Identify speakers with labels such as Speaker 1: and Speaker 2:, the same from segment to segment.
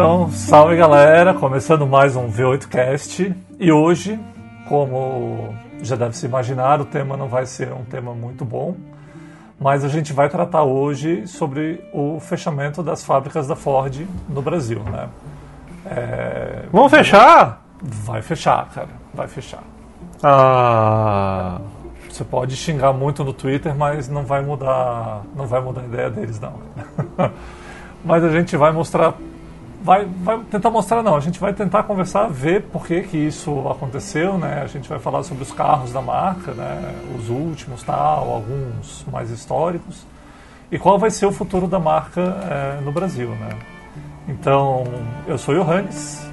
Speaker 1: Então, salve galera, começando mais um V8Cast. E hoje, como já deve se imaginar, o tema não vai ser um tema muito bom, mas a gente vai tratar hoje sobre o fechamento das fábricas da Ford no Brasil, né?
Speaker 2: É... Vamos fechar?
Speaker 1: Vai fechar, cara, vai fechar.
Speaker 2: Ah.
Speaker 1: Você pode xingar muito no Twitter, mas não vai mudar, não vai mudar a ideia deles não. mas a gente vai mostrar vai, vai tentar mostrar não, a gente vai tentar conversar, ver por que, que isso aconteceu, né? A gente vai falar sobre os carros da marca, né? Os últimos, tal, alguns mais históricos e qual vai ser o futuro da marca é, no Brasil, né? Então, eu sou Johannes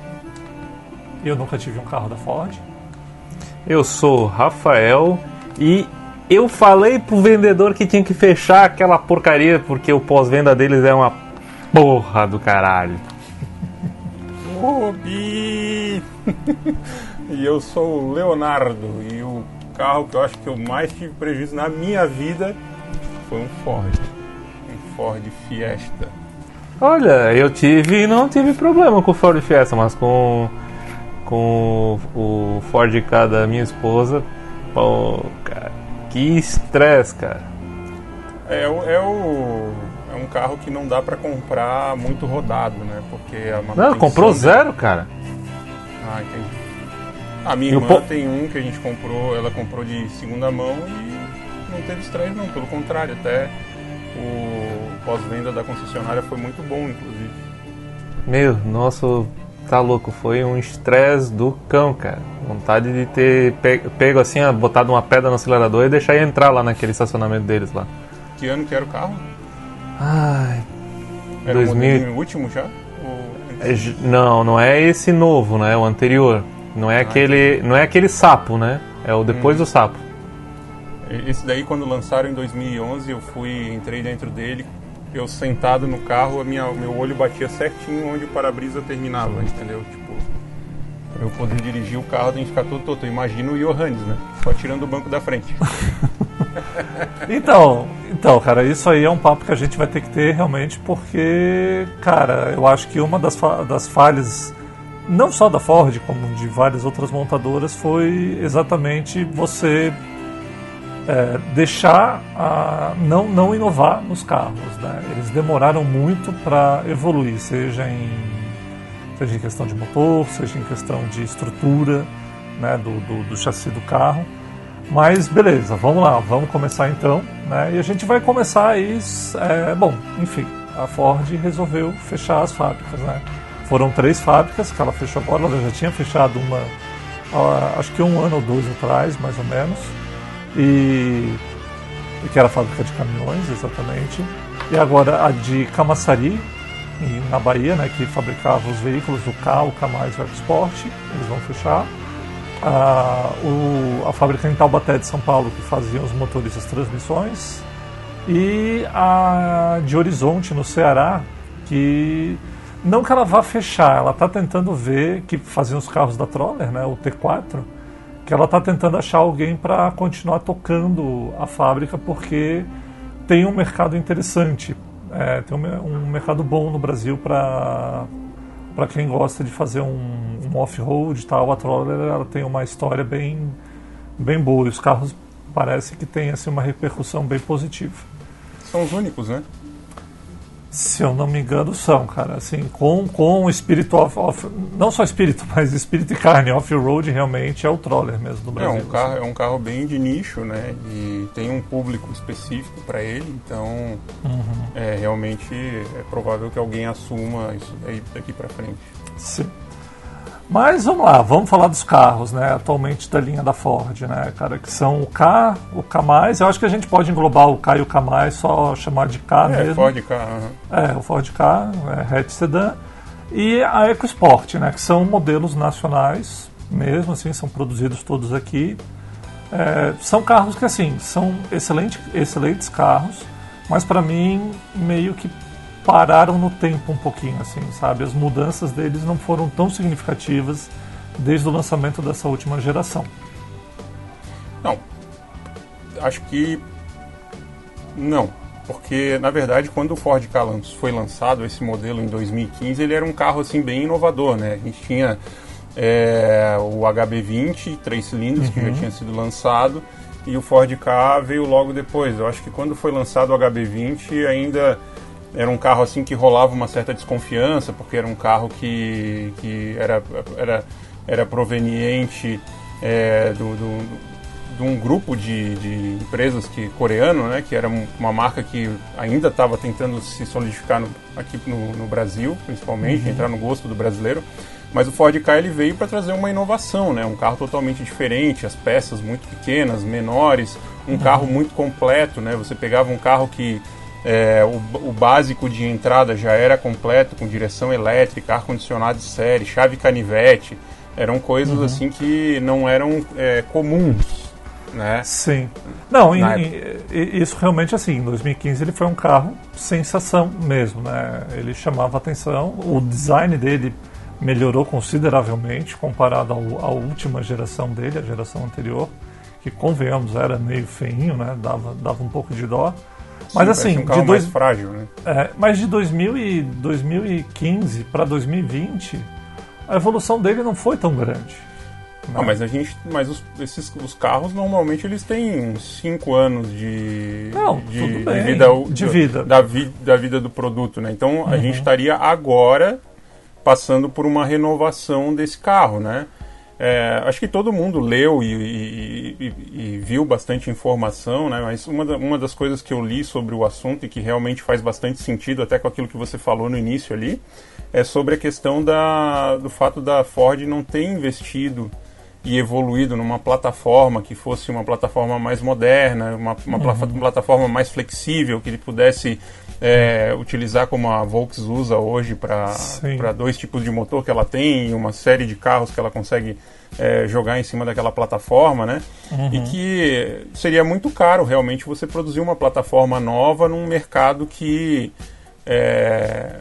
Speaker 1: eu nunca tive um carro da Ford.
Speaker 2: Eu sou Rafael e eu falei pro vendedor que tinha que fechar aquela porcaria porque o pós-venda deles é uma porra do caralho.
Speaker 3: Obi! e eu sou o Leonardo e o carro que eu acho que eu mais tive prejuízo na minha vida foi um Ford. Um Ford Fiesta.
Speaker 2: Olha, eu tive não tive problema com o Ford Fiesta, mas com com o Ford K da minha esposa, pô, cara, que estresse, cara.
Speaker 3: É, é o um carro que não dá para comprar muito rodado, né? Porque a
Speaker 2: Não, comprou zero, cara.
Speaker 3: Ah, entendi. A minha irmã po... tem um que a gente comprou, ela comprou de segunda mão e não teve estresse não, pelo contrário, até o pós-venda da concessionária foi muito bom, inclusive.
Speaker 2: Meu, nosso tá louco, foi um estresse do cão, cara. Vontade de ter pego, assim, botado uma pedra no acelerador e deixar entrar lá naquele estacionamento deles lá.
Speaker 3: Que ano que era o carro?
Speaker 2: Ai.
Speaker 3: Era 2000... o último já?
Speaker 2: É, não, não é esse novo, né? É o anterior. Não é ah, aquele, entendi. não é aquele sapo, né? É o depois hum. do sapo.
Speaker 3: Esse daí quando lançaram em 2011, eu fui, entrei dentro dele, eu sentado no carro, a minha, meu olho batia certinho onde o para-brisa terminava, entendeu? Tipo, eu poder dirigir o carro tem que ficar todo todo. Imagina o Johannes, né? Só tirando o banco da frente.
Speaker 1: então, então, cara, isso aí é um papo que a gente vai ter que ter realmente, porque, cara, eu acho que uma das, fa das falhas, não só da Ford, como de várias outras montadoras, foi exatamente você é, deixar a, não, não inovar nos carros. Né? Eles demoraram muito para evoluir, seja em, seja em questão de motor, seja em questão de estrutura né, do, do, do chassi do carro. Mas beleza, vamos lá, vamos começar então. Né? E a gente vai começar aí. É, bom, enfim, a Ford resolveu fechar as fábricas. Né? Foram três fábricas que ela fechou agora, ela já tinha fechado uma, acho que um ano ou dois atrás, mais ou menos. E que era a fábrica de caminhões, exatamente. E agora a de Camaçari, na Bahia, né, que fabricava os veículos do K, o K+, o EcoSport, eles vão fechar. A, o, a fábrica em Taubaté de São Paulo, que fazia os motores e as transmissões, e a de Horizonte, no Ceará, que não que ela vá fechar, ela está tentando ver, que fazia os carros da Troller, né, o T4, que ela está tentando achar alguém para continuar tocando a fábrica, porque tem um mercado interessante, é, tem um, um mercado bom no Brasil para para quem gosta de fazer um, um off-road tal, a Troller ela tem uma história bem, bem boa e os carros parece que tem assim, uma repercussão bem positiva.
Speaker 3: São os únicos, né?
Speaker 1: Se eu não me engano, são, cara. Assim, com, com espírito off, off Não só espírito, mas espírito e carne off-road realmente é o Troller mesmo do Brasil.
Speaker 3: É um, carro, assim. é um carro bem de nicho, né? E tem um público específico para ele, então uhum. é, realmente é provável que alguém assuma isso daí daqui para frente.
Speaker 1: Sim. Mas vamos lá, vamos falar dos carros, né? Atualmente da linha da Ford, né, cara? Que são o K, o K. Eu acho que a gente pode englobar o K e o K, só chamar de K
Speaker 3: é,
Speaker 1: mesmo.
Speaker 3: Ford K. Uhum.
Speaker 1: É, o Ford K, é, hatch sedã. E a EcoSport, né? Que são modelos nacionais, mesmo assim, são produzidos todos aqui. É, são carros que, assim, são excelente, excelentes carros, mas para mim, meio que pararam no tempo um pouquinho, assim, sabe? As mudanças deles não foram tão significativas desde o lançamento dessa última geração.
Speaker 3: Não, acho que não. porque na verdade quando o Ford Ka foi lançado esse modelo em 2015, ele era um carro assim bem inovador, né? A gente tinha é, o HB20, três cilindros, uhum. que já tinha sido lançado, e o Ford Ka veio logo depois. Eu acho que quando foi lançado o HB20 ainda era um carro assim que rolava uma certa desconfiança, porque era um carro que, que era, era, era proveniente é, do, do, de um grupo de, de empresas que, coreano, né, que era uma marca que ainda estava tentando se solidificar no, aqui no, no, Brasil, principalmente, uhum. entrar no gosto do brasileiro. Mas o Ford Ka ele veio para trazer uma inovação, né? Um carro totalmente diferente, as peças muito pequenas, menores, um uhum. carro muito completo, né? Você pegava um carro que é, o, o, básico de entrada já era completo, com direção elétrica, ar-condicionado de série, chave canivete. Eram coisas uhum. assim que não eram é, comuns né?
Speaker 1: Sim. Não, em, em, isso realmente assim, em 2015 ele foi um carro sensação mesmo, né? Ele chamava atenção, o design dele melhorou consideravelmente comparado ao, à última geração dele, a geração anterior, que convenhamos era meio feinho, né? Dava, dava um pouco de dó. Mas assim,
Speaker 3: um de dois, mais frágil, né?
Speaker 1: É, mas de 2000 e 2015 para 2020, a evolução dele não foi tão grande.
Speaker 3: Não, mas a gente. Mas os, esses, os carros normalmente eles têm 5 anos de.
Speaker 1: Não,
Speaker 3: de,
Speaker 1: tudo bem.
Speaker 3: de vida.
Speaker 1: De vida.
Speaker 3: Da, vi, da vida do produto, né? Então a uhum. gente estaria agora passando por uma renovação desse carro, né? É, acho que todo mundo leu e, e, e, e, viu bastante informação, né? Mas uma, da, uma das coisas que eu li sobre o assunto e que realmente faz bastante sentido, até com aquilo que você falou no início ali, é sobre a questão da, do fato da Ford não ter investido e evoluído numa plataforma que fosse uma plataforma mais moderna, uma, uma uhum. plataforma mais flexível, que ele pudesse é, utilizar como a Volks usa hoje para dois tipos de motor que ela tem e uma série de carros que ela consegue é, jogar em cima daquela plataforma, né? Uhum. E que seria muito caro realmente você produzir uma plataforma nova num mercado que é,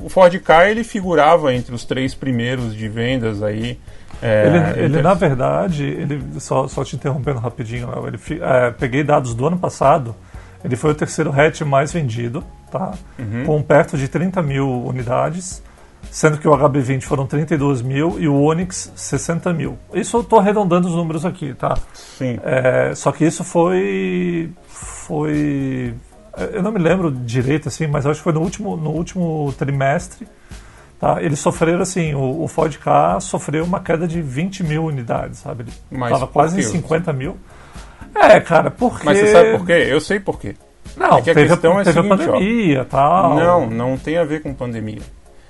Speaker 3: o Ford Ka ele figurava entre os três primeiros de vendas aí
Speaker 1: é, ele, ele na verdade, ele só, só te interrompendo rapidinho, ele, é, peguei dados do ano passado, ele foi o terceiro hatch mais vendido, tá? Uhum. com perto de 30 mil unidades, sendo que o HB20 foram 32 mil e o Onix 60 mil. Isso eu estou arredondando os números aqui, tá?
Speaker 3: Sim.
Speaker 1: É, só que isso foi, foi, eu não me lembro direito assim, mas acho que foi no último, no último trimestre Tá? Eles sofreram assim, o, o Ford Ka sofreu uma queda de 20 mil unidades, sabe? Ele estava quase em 50 mil. É, cara, porque...
Speaker 3: Mas você sabe por quê? Eu sei por quê.
Speaker 1: Não, é que a teve, questão é teve seguinte, a pandemia tal.
Speaker 3: Não, não tem a ver com pandemia.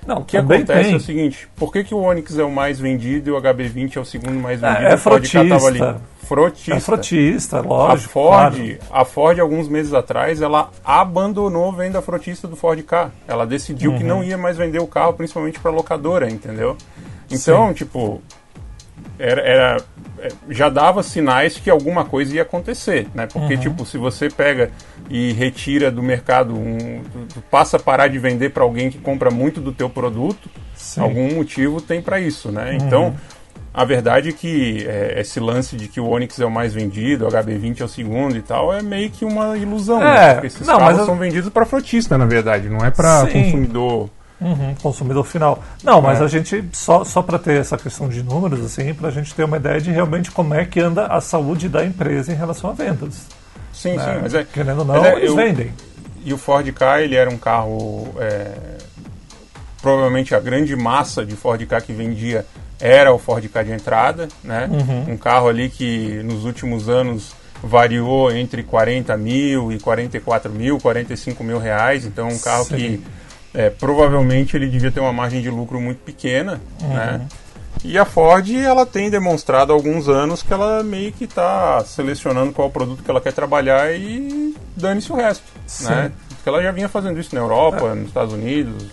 Speaker 1: Não,
Speaker 3: o que acontece tem. é o seguinte, por que, que o Onix é o mais vendido e o HB20 é o segundo mais vendido?
Speaker 1: É, é frotista.
Speaker 3: Frotista.
Speaker 1: É frotista, lógico.
Speaker 3: A Ford, claro. a Ford, alguns meses atrás, ela abandonou a venda frotista do Ford Ka. Ela decidiu uhum. que não ia mais vender o carro, principalmente para locadora, entendeu? Então, Sim. tipo, era, era, é, já dava sinais que alguma coisa ia acontecer, né? Porque, uhum. tipo, se você pega e retira do mercado, um, passa a parar de vender para alguém que compra muito do teu produto, Sim. algum motivo tem para isso, né? Uhum. Então a verdade é que é, esse lance de que o Onix é o mais vendido, o HB20 é o segundo e tal, é meio que uma ilusão. Né? É, né? Esses não, carros são vendidos para frotista, na verdade, não é para consumidor.
Speaker 1: Uhum, consumidor final. Não, mas é. a gente, só, só para ter essa questão de números, assim, para a gente ter uma ideia de realmente como é que anda a saúde da empresa em relação a vendas.
Speaker 3: Sim, né? sim, mas é.
Speaker 1: Querendo ou não, é, eles eu, vendem.
Speaker 3: E o Ford Ka, ele era um carro. É, provavelmente a grande massa de Ford Ka que vendia era o Ford Ka de entrada, né? Uhum. Um carro ali que nos últimos anos variou entre 40 mil e 44 mil, 45 mil reais. Então, um carro Sim. que é, provavelmente ele devia ter uma margem de lucro muito pequena, uhum. né? E a Ford, ela tem demonstrado há alguns anos que ela meio que está selecionando qual produto que ela quer trabalhar e dane-se o resto, Sim. né? Porque ela já vinha fazendo isso na Europa, é. nos Estados Unidos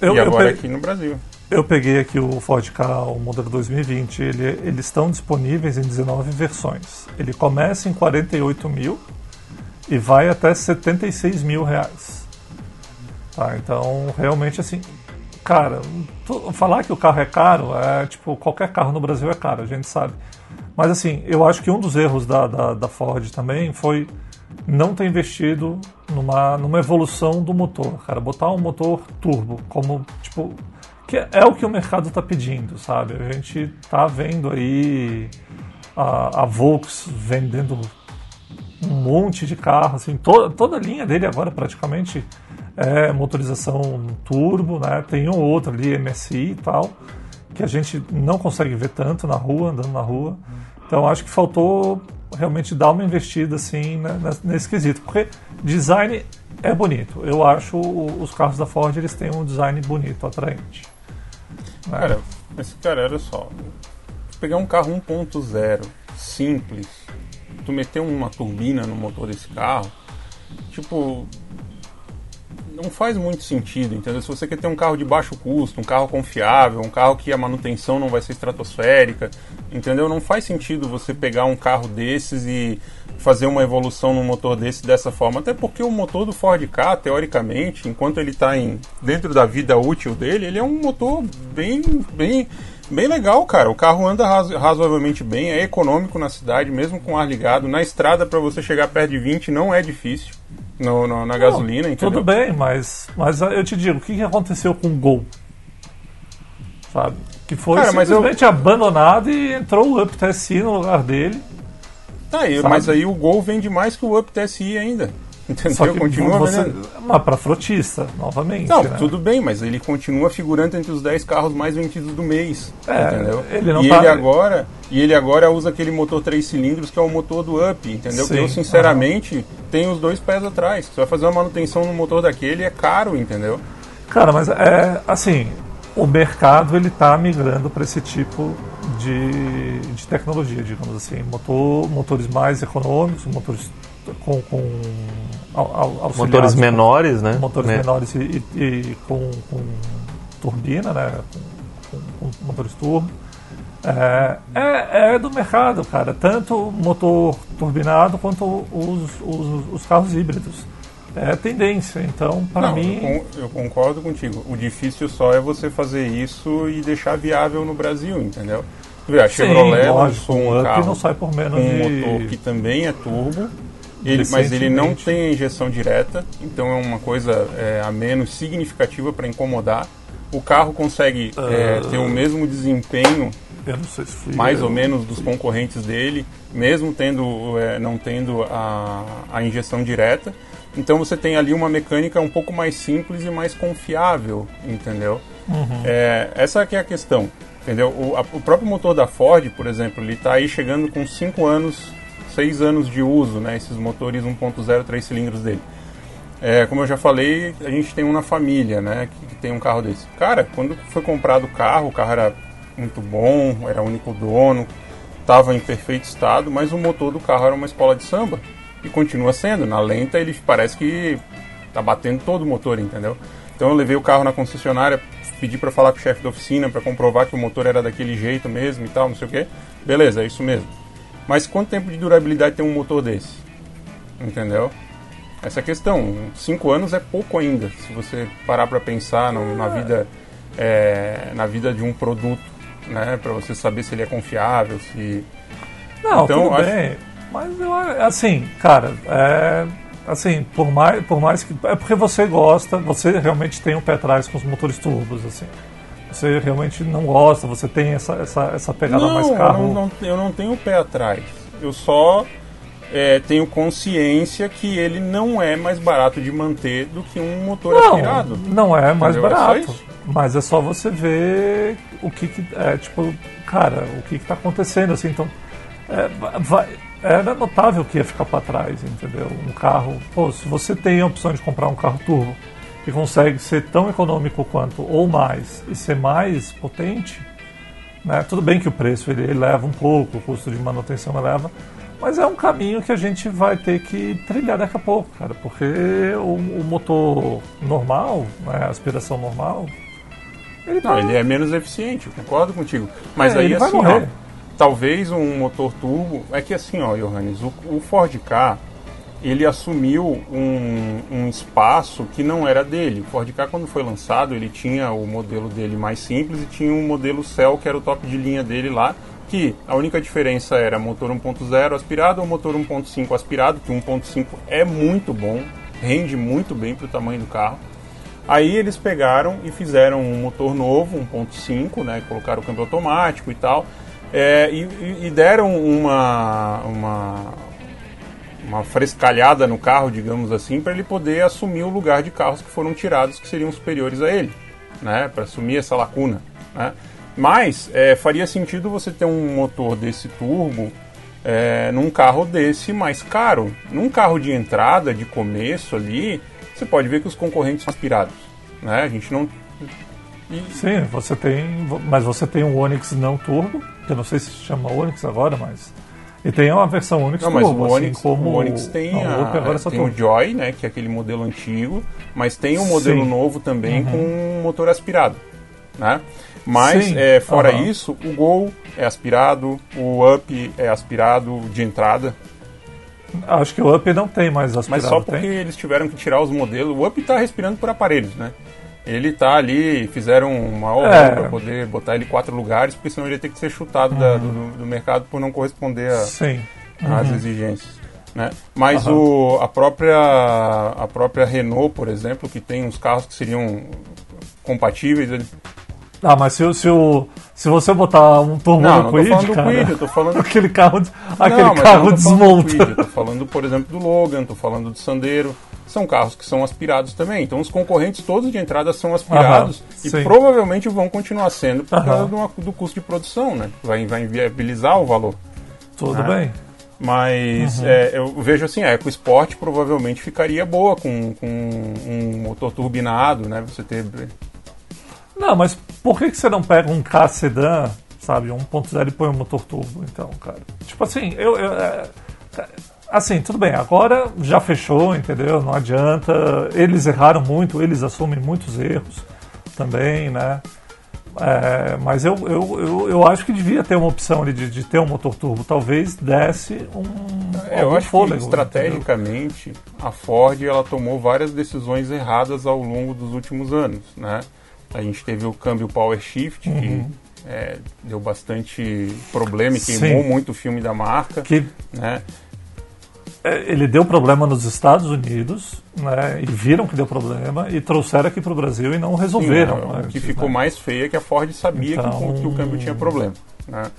Speaker 3: eu, e agora aqui no Brasil.
Speaker 1: Eu peguei aqui o Ford Ka, o modelo 2020. Ele, eles estão disponíveis em 19 versões. Ele começa em 48 mil e vai até 76 mil reais. Tá, então, realmente, assim, cara, falar que o carro é caro é tipo, qualquer carro no Brasil é caro, a gente sabe. Mas, assim, eu acho que um dos erros da, da, da Ford também foi não ter investido numa, numa evolução do motor, cara. Botar um motor turbo como, tipo, que é o que o mercado está pedindo, sabe? A gente tá vendo aí a, a Volks vendendo um monte de carro, assim, toda, toda a linha dele agora praticamente é motorização turbo, né? Tem um ou outro ali, MSI e tal, que a gente não consegue ver tanto na rua, andando na rua. Então acho que faltou realmente dar uma investida assim né, nesse quesito, porque design é bonito. Eu acho os carros da Ford eles têm um design bonito, atraente.
Speaker 3: Né? Cara, esse cara, olha só, pegar um carro 1.0 simples, tu meter uma turbina no motor desse carro, tipo, não faz muito sentido, entendeu? Se você quer ter um carro de baixo custo, um carro confiável, um carro que a manutenção não vai ser estratosférica, entendeu? Não faz sentido você pegar um carro desses e fazer uma evolução no motor desse dessa forma, até porque o motor do Ford Ka, teoricamente, enquanto ele está dentro da vida útil dele, ele é um motor bem, bem, bem legal, cara. O carro anda razo, razoavelmente bem, é econômico na cidade, mesmo com ar ligado. Na estrada, para você chegar perto de 20, não é difícil no, no, na gasolina, entendeu?
Speaker 1: Tudo bem, mas, mas eu te digo, o que, que aconteceu com o Gol? Sabe? Que foi Cara, simplesmente eu... abandonado e entrou o Up TSI no lugar dele.
Speaker 3: Tá, mas aí o Gol vende mais que o Up TSI ainda. Entendeu? Só que
Speaker 1: continua você, Mas para frotista, novamente.
Speaker 3: Não,
Speaker 1: né?
Speaker 3: tudo bem, mas ele continua figurando entre os 10 carros mais vendidos do mês. É, entendeu?
Speaker 1: Ele não
Speaker 3: e
Speaker 1: tá...
Speaker 3: ele agora E ele agora usa aquele motor 3 cilindros que é o motor do Up, entendeu? Sim, que eu, sinceramente, uhum. tenho os dois pés atrás. Você vai fazer uma manutenção no motor daquele, é caro, entendeu?
Speaker 1: Cara, mas é assim, o mercado ele está migrando para esse tipo de, de tecnologia, digamos assim, motor, motores mais econômicos, motores com, com
Speaker 2: motores menores, né?
Speaker 1: Motores né? menores e, e, e com, com, turbina, né? Com, com, com motores turbo. É, é, é, do mercado, cara. Tanto motor turbinado quanto os, os, os carros híbridos. É tendência, então para mim.
Speaker 3: Eu, concordo contigo. O difícil só é você fazer isso e deixar viável no Brasil, entendeu? A Chevrolet lançou um carro
Speaker 1: não sai por menos com
Speaker 3: um de... motor que também é turbo ele, mas ele não tem injeção direta, então é uma coisa é, a menos significativa para incomodar. O carro consegue é, ter o mesmo desempenho,
Speaker 1: se
Speaker 3: mais ou menos, dos concorrentes dele, mesmo tendo, é, não tendo a, a injeção direta. Então você tem ali uma mecânica um pouco mais simples e mais confiável, entendeu? Uhum. É, essa que é a questão, entendeu? O, a, o próprio motor da Ford, por exemplo, ele está aí chegando com 5 anos seis anos de uso, né, esses motores 1.0 três cilindros dele. É, como eu já falei, a gente tem um na família, né, que, tem um carro desse. Cara, quando foi comprado o carro, o carro era muito bom, era único dono, estava em perfeito estado, mas o motor do carro era uma escola de samba e continua sendo. Na lenta ele parece que tá batendo todo o motor, entendeu? Então eu levei o carro na concessionária, pedi para falar com o chefe da oficina para comprovar que o motor era daquele jeito mesmo e tal, não sei o que. Beleza, é isso mesmo. Mas quanto tempo de durabilidade tem um motor desse? Entendeu? Essa questão. Cinco anos é pouco ainda, se você parar para pensar no, na vida é, na vida de um produto, né? Para você saber se ele é confiável, se
Speaker 1: não, então, tudo acho... bem. Mas eu, assim, cara, é, assim, por mais, por mais que é porque você gosta, você realmente tem um pé atrás com os motores turbos, assim você realmente não gosta, você tem essa, essa, essa pegada
Speaker 3: não,
Speaker 1: mais carro.
Speaker 3: Eu não, eu não tenho o pé atrás. Eu só é, tenho consciência que ele não é mais barato de manter do que um motor
Speaker 1: não,
Speaker 3: aspirado.
Speaker 1: Não é mais Entendeu? É barato. É mas é só você ver o que, que é, tipo, cara, o que está acontecendo, assim, então. É, vai, era notável que ia ficar para trás, entendeu? Um carro, pô, se você tem a opção de comprar um carro turbo que consegue ser tão econômico quanto ou mais e ser mais potente, né? tudo bem que o preço ele eleva um pouco, o custo de manutenção eleva, mas é um caminho que a gente vai ter que trilhar daqui a pouco, cara, porque o, o motor normal, né, a aspiração normal,
Speaker 3: ele, tá... Não, ele é menos eficiente, concordo contigo. Mas é, aí assim, ó, talvez um motor turbo. É que assim, ó, Johannes, o, o Ford K ele assumiu um, um, espaço que não era dele. O Ford Ka, quando foi lançado, ele tinha o modelo dele mais simples e tinha um modelo Cell, que era o top de linha dele lá, que a única diferença era motor 1.0 aspirado ou motor 1.5 aspirado, que 1.5 é muito bom, rende muito bem para o tamanho do carro. Aí eles pegaram e fizeram um motor novo, 1.5, né, colocaram o câmbio automático e tal, é, e, e, deram uma, uma, uma frescalhada no carro, digamos assim, para ele poder assumir o lugar de carros que foram tirados que seriam superiores a ele, né, para assumir essa lacuna. Né. Mas é, faria sentido você ter um motor desse turbo é, num carro desse mais caro. Num carro de entrada, de começo ali, você pode ver que os concorrentes são aspirados. Né? A gente não
Speaker 1: e... Sim, você tem, mas você tem um Onix não turbo, que eu não sei se chama Onix agora, mas e tem uma versão Onix
Speaker 3: não,
Speaker 1: mas
Speaker 3: turbo,
Speaker 1: o
Speaker 3: Onix,
Speaker 1: assim como
Speaker 3: o Onix tem, a, agora tem o Joy, né, que é aquele modelo antigo, mas tem um modelo Sim. novo também uhum. com motor aspirado, né? Mas é, fora uhum. isso, o Gol é aspirado, o Up é aspirado de entrada,
Speaker 1: Acho que o Up não tem mais aspirado.
Speaker 3: Mas só porque
Speaker 1: tem?
Speaker 3: eles tiveram que tirar os modelos. O Up está respirando por aparelhos, né? Ele está ali, fizeram uma obra é. para poder botar ele em quatro lugares, porque senão ele ia ter que ser chutado uhum. da, do, do, mercado por não corresponder às uhum. exigências. Né? Mas uhum. o, a, própria, a própria Renault, por exemplo, que tem uns carros que seriam compatíveis. Ele...
Speaker 1: Ah, mas se, se, o, se você botar um turbo
Speaker 3: não,
Speaker 1: no
Speaker 3: Quid,
Speaker 1: não tô
Speaker 3: cara,
Speaker 1: Quid,
Speaker 3: eu tô falando
Speaker 1: aquele carro, aquele não, carro desmonta.
Speaker 3: Quid, eu tô falando, por exemplo, do Logan, tô falando do Sandero são carros que são aspirados também. Então os concorrentes todos de entrada são aspirados e sim. provavelmente vão continuar sendo por causa do, do, custo de produção, né? Vai, vai inviabilizar o valor.
Speaker 1: Tudo né? bem.
Speaker 3: Mas uhum. é, eu vejo assim, a EcoSport provavelmente ficaria boa com, com um motor turbinado, né? Você ter.
Speaker 1: Não, mas por que, que você não pega um K sedã, sabe, 1.0 e põe um motor turbo, então, cara? Tipo assim, eu, eu é, Assim, tudo bem, agora já fechou, entendeu? Não adianta. Eles erraram muito, eles assumem muitos erros também, né? É, mas eu, eu, eu, eu, acho que devia ter uma opção de, de ter um motor turbo. Talvez desse um.
Speaker 3: É, eu acho fôlego, que estrategicamente entendeu? a Ford ela tomou várias decisões erradas ao longo dos últimos anos, né? A gente teve o câmbio Power Shift uhum. que é, deu bastante problema e queimou Sim. muito o filme da marca,
Speaker 1: que...
Speaker 3: né?
Speaker 1: É, ele deu problema nos Estados Unidos, né, e viram que deu problema e trouxeram aqui para o Brasil e não resolveram. Sim,
Speaker 3: o né, que ficou né? mais feio é que a Ford sabia então... que, que, o câmbio tinha problema. Né?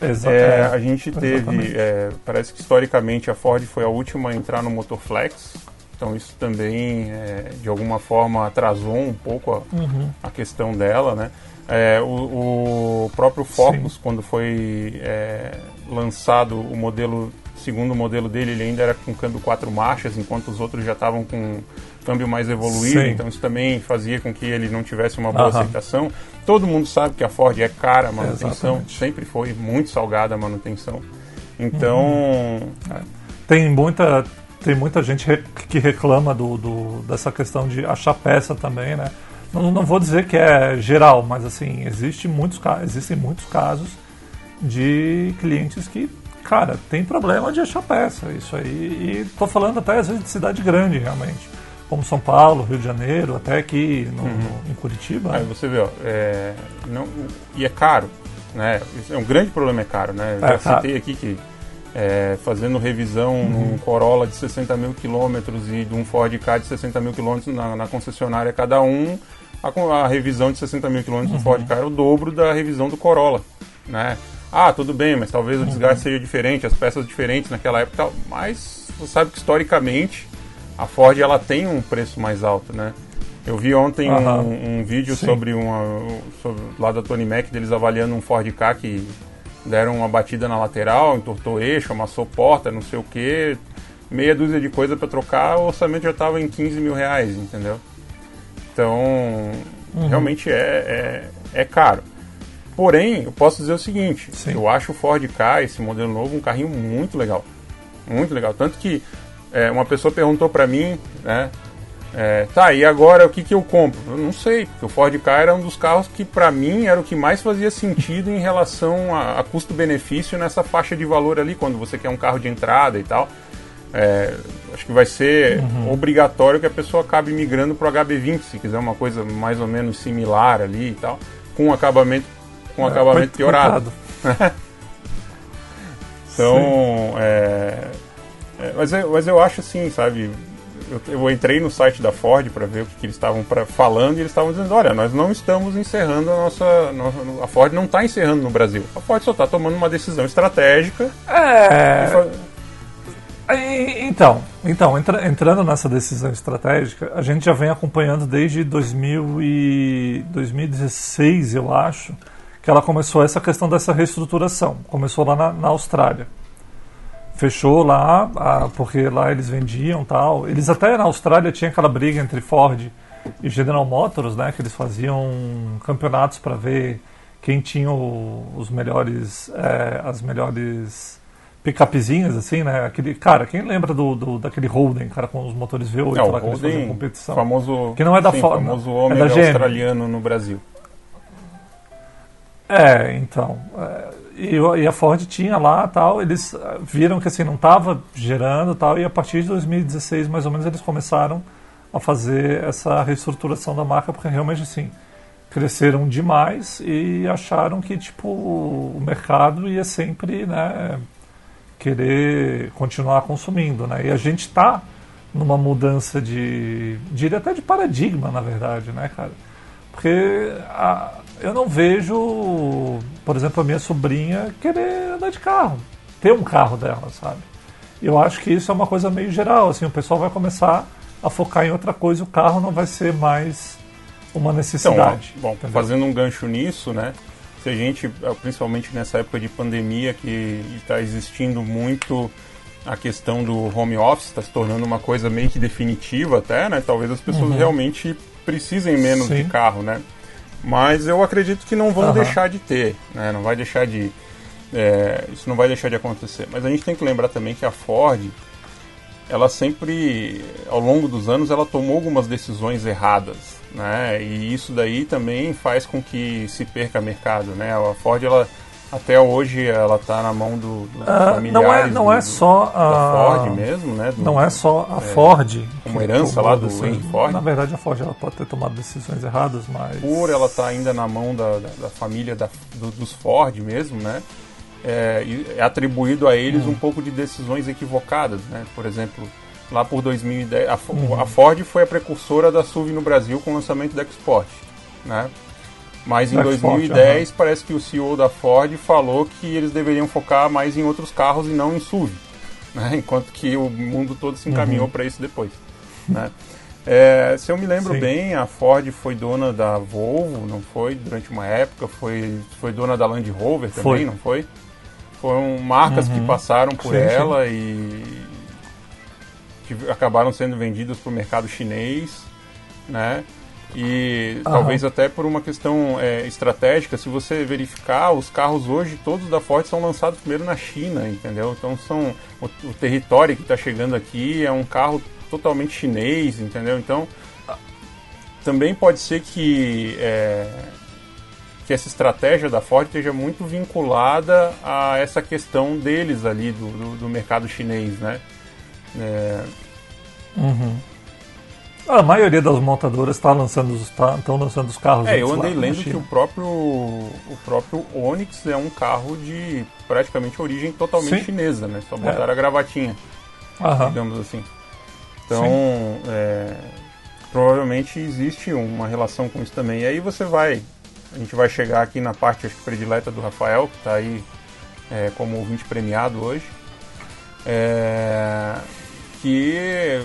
Speaker 3: É, a gente teve, é, parece que historicamente a Ford foi a última a entrar no motor flex, então isso também é, de alguma forma atrasou um pouco a, uhum. a questão dela, né? É, o, o, próprio Focus, Sim. quando foi é, lançado o modelo segundo modelo dele, ele ainda era com câmbio quatro marchas, enquanto os outros já estavam com câmbio mais evoluído, Sim. então isso também fazia com que ele não tivesse uma boa aceitação. Todo mundo sabe que a Ford é cara a manutenção, Exatamente. sempre foi muito salgada a manutenção. Então. Uhum.
Speaker 1: Tem muita. Tem muita gente que reclama do, do, dessa questão de achar peça também, né? Não, não vou dizer que é geral, mas assim, existe muitos, existem muitos casos de clientes que cara, tem problema de achar peça, isso aí. E tô falando até às vezes de cidade grande, realmente. Como São Paulo, Rio de Janeiro, até aqui no, uhum. no, em Curitiba.
Speaker 3: Aí você vê, ó, é, não, e é caro, né? É um grande problema, é caro, né? Eu é, já citei aqui que é, fazendo revisão uhum. num Corolla de 60 mil quilômetros e de um Ford Ka de 60 mil quilômetros na, na, concessionária cada um, a, a, revisão de 60 mil quilômetros uhum. do Ford Ka era o dobro da revisão do Corolla, né? Ah, tudo bem, mas talvez o desgaste seja diferente, as peças diferentes naquela época, mas você sabe que historicamente a Ford ela tem um preço mais alto, né? Eu vi ontem uhum. um, um, vídeo Sim. sobre uma sobre, lá da Tony Mac deles avaliando um Ford Ka que deram uma batida na lateral, entortou eixo, amassou porta, não sei o que, meia dúzia de coisa para trocar, o orçamento já estava em 15 mil reais, entendeu? Então, uhum. realmente é, é, é caro. Porém, eu posso dizer o seguinte: Sim. eu acho o Ford Ka, esse modelo novo, um carrinho muito legal. Muito legal. Tanto que é, uma pessoa perguntou para mim, né? É, tá, e agora o que, que eu compro? Eu não sei, porque o Ford Ka era um dos carros que para mim era o que mais fazia sentido em relação a, a custo-benefício nessa faixa de valor ali, quando você quer um carro de entrada e tal. É, acho que vai ser uhum. obrigatório que a pessoa acabe migrando para o HB20, se quiser uma coisa mais ou menos similar ali e tal, com acabamento com é, acabamento piorado. então, é, é, mas, eu, mas eu acho assim, sabe? Eu, eu entrei no site da Ford para ver o que, que eles estavam falando e eles estavam dizendo, olha, nós não estamos encerrando a nossa, a Ford não está encerrando no Brasil, a Ford só está tomando uma decisão estratégica.
Speaker 1: É. Então, então entra, entrando nessa decisão estratégica, a gente já vem acompanhando desde 2000 e 2016, eu acho, que ela começou essa questão dessa reestruturação. Começou lá na, na Austrália. Fechou lá, a, porque lá eles vendiam tal. Eles até na Austrália tinha aquela briga entre Ford e General Motors, né? Que eles faziam campeonatos para ver quem tinha o, os melhores, é, as melhores picapezinhas, assim, né? Aquele, cara, quem lembra do, do, daquele Holden, cara, com os motores V8
Speaker 3: é,
Speaker 1: lá
Speaker 3: que eles faziam
Speaker 1: competição?
Speaker 3: Famoso,
Speaker 1: que não é da
Speaker 3: sim,
Speaker 1: Ford,
Speaker 3: famoso homem
Speaker 1: é
Speaker 3: australiano no Brasil.
Speaker 1: É, então. É, e, e, a Ford tinha lá tal, eles viram que assim não estava gerando tal, e a partir de 2016 mais ou menos eles começaram a fazer essa reestruturação da marca, porque realmente assim cresceram demais e acharam que tipo o mercado ia sempre né, querer continuar consumindo, né? E a gente está numa mudança de, diria até de paradigma, na verdade, né, cara? Porque a, eu não vejo, por exemplo, a minha sobrinha querer andar de carro, ter um carro dela, sabe? Eu acho que isso é uma coisa meio geral, assim, o pessoal vai começar a focar em outra coisa, o carro não vai ser mais uma necessidade.
Speaker 3: Então, bom, fazendo um gancho nisso, né? Se a gente, principalmente nessa época de pandemia que está existindo muito a questão do home office, está se tornando uma coisa meio que definitiva até, né? Talvez as pessoas uhum. realmente precisem menos Sim. de carro, né? Mas eu acredito que não vão uhum. deixar de ter, né? Não vai deixar de. É, isso não vai deixar de acontecer. Mas a gente tem que lembrar também que a Ford, ela sempre, ao longo dos anos, ela tomou algumas decisões erradas, né? E isso daí também faz com que se perca mercado, né? A Ford, ela até hoje ela está na mão do, do familiares
Speaker 1: não é não é só
Speaker 3: a Ford mesmo né?
Speaker 1: Do, não é só a é, Ford
Speaker 3: uma herança lá do Henry Ford.
Speaker 1: Na verdade a Ford ela pode ter tomado decisões erradas mas
Speaker 3: por ela estar tá ainda na mão da, da, da família da, do, dos Ford mesmo né? É, é atribuído a eles hum. um pouco de decisões equivocadas né? Por exemplo lá por 2010 a, hum. a Ford foi a precursora da SUV no Brasil com o lançamento da Export né mas em 2010 uhum. parece que o CEO da Ford falou que eles deveriam focar mais em outros carros e não em SUV, né? enquanto que o mundo todo se encaminhou uhum. para isso depois. Né? É, se eu me lembro Sim. bem, a Ford foi dona da Volvo, não foi? Durante uma época, foi, foi dona da Land Rover também, foi. não foi? Foram marcas uhum. que passaram por sim, ela sim. e que acabaram sendo vendidas para o mercado chinês, né? E Aham. talvez até por uma questão é, estratégica, se você verificar, os carros hoje, todos da Ford, são lançados primeiro na China, entendeu? Então são o, o território que está chegando aqui é um carro totalmente chinês, entendeu? Então também pode ser que, é, que essa estratégia da Ford esteja muito vinculada a essa questão deles ali, do, do, do mercado chinês, né? É...
Speaker 1: Uhum. A maioria das montadoras está lançando, estão tá, lançando os carros.
Speaker 3: É, eu andei lendo que o próprio, o próprio Onix é um carro de praticamente origem totalmente Sim. chinesa, né? Só botaram é. a gravatinha, Aham. digamos assim. Então, é, provavelmente existe uma relação com isso também. E aí você vai, a gente vai chegar aqui na parte acho, predileta do Rafael, que está aí é, como ouvinte premiado hoje. É, que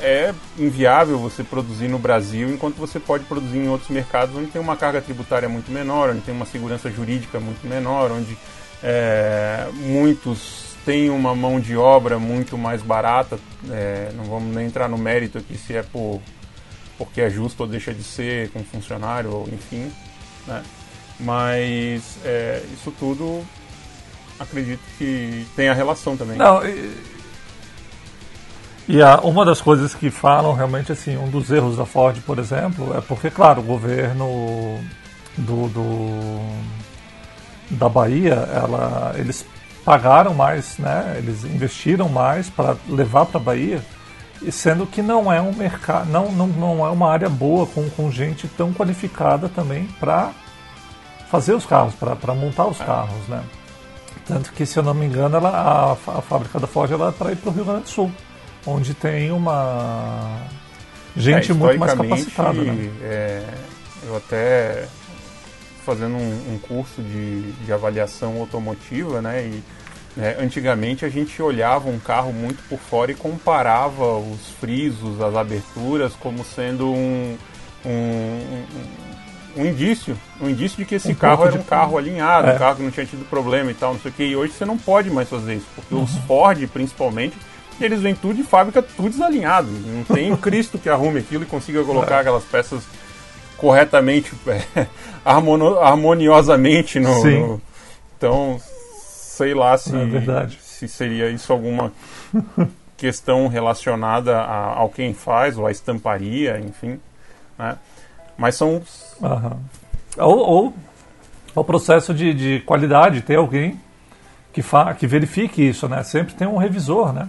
Speaker 3: é inviável você produzir no Brasil enquanto você pode produzir em outros mercados onde tem uma carga tributária muito menor, onde tem uma segurança jurídica muito menor, onde é, muitos têm uma mão de obra muito mais barata. É, não vamos nem entrar no mérito aqui se é por, porque é justo ou deixa de ser com funcionário, ou enfim. Né? Mas é, isso tudo acredito que tem a relação também.
Speaker 1: Não, e e a, uma das coisas que falam realmente assim, um dos erros da Ford, por exemplo, é porque, claro, o governo do, do da Bahia, ela, eles pagaram mais, né? Eles investiram mais para levar para a Bahia, e sendo que não é um mercado, não, não, não é uma área boa com, com gente tão qualificada também para fazer os carros, para montar os carros, né? Tanto que, se eu não me engano, ela, a, a fábrica da Ford ela é para ir para o Rio Grande do Sul onde tem uma gente
Speaker 3: É,
Speaker 1: muito mais capacitada. Né?
Speaker 3: é, eu até fazendo um, um curso de, de avaliação automotiva, né? E é, antigamente a gente olhava um carro muito por fora e comparava os frisos, as aberturas, como sendo um, um, um- um indício, um indício de que esse
Speaker 1: Um
Speaker 3: carro era um carro alinhado,
Speaker 1: É.
Speaker 3: um carro que não tinha tido problema e tal, não sei o que. E hoje você não pode mais fazer isso, porque os
Speaker 1: Uhum.
Speaker 3: Ford, principalmente, eles vêm tudo de fábrica, tudo desalinhado. Não tem Cristo que arrume aquilo e consiga colocar aquelas peças corretamente, é, harmoniosamente no,
Speaker 1: Sim.
Speaker 3: no- Então, sei lá se,
Speaker 1: É
Speaker 3: se seria isso alguma questão relacionada a- ao quem faz, ou à estamparia, enfim. Né? Mas são.
Speaker 1: Ou, ou o processo de, de qualidade, ter alguém que, fa que verifique isso, né? Sempre tem um revisor, né?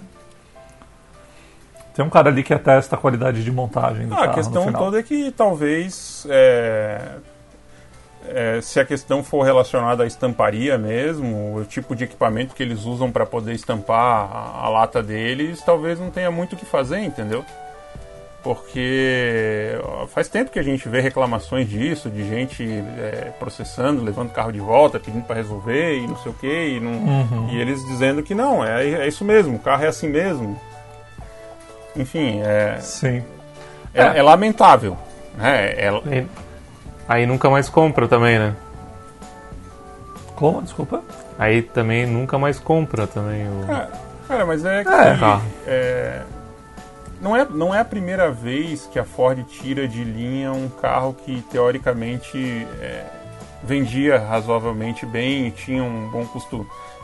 Speaker 1: Tem um cara ali que atesta a qualidade de montagem do
Speaker 3: Ah,
Speaker 1: carro
Speaker 3: a questão toda é que talvez. é, é, se a questão for relacionada à estamparia mesmo, o tipo de equipamento que eles usam para poder estampar a, a lata deles, talvez não tenha muito o que fazer, entendeu? Porque faz tempo que a gente vê reclamações disso, de gente é, processando, levando o carro de volta, pedindo para resolver e não sei o que, e, não-
Speaker 1: Uhum.
Speaker 3: e eles dizendo que não, é, é isso mesmo, o carro é assim mesmo. Enfim, é,
Speaker 1: Sim.
Speaker 3: é, é lamentável. Né? É,
Speaker 2: Aí, aí nunca mais compra também, né?
Speaker 1: Como? Desculpa?
Speaker 2: Aí também nunca mais compra também o
Speaker 3: cara, cara, mas é que
Speaker 1: É.
Speaker 2: carro.
Speaker 3: é, não, é, não é a primeira vez que a Ford tira de linha um carro que teoricamente é, vendia razoavelmente bem e tinha um bom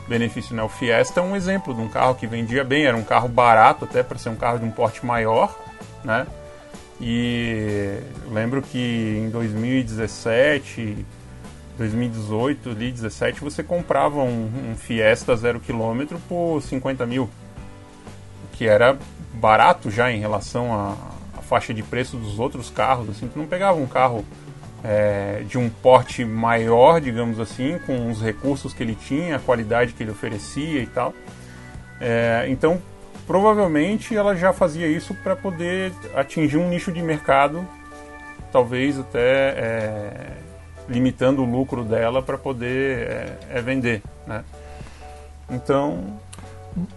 Speaker 3: custo-benefício. Né? O Fiesta é um exemplo de um carro que vendia bem, era um carro barato até para ser um carro de um porte maior, né? E lembro que em 2017, 2018, ali, 17, você comprava um, um Fiesta zero quilômetro por 50 mil, que era barato já em relação à, à faixa de preço dos outros carros. Assim, tu não pegava um carro é, de um porte maior, digamos assim, com os recursos que ele tinha, a qualidade que ele oferecia e tal. É, então, provavelmente ela já fazia isso para poder atingir um nicho de mercado, talvez até é, limitando o lucro dela para poder é, é, vender, né? Então,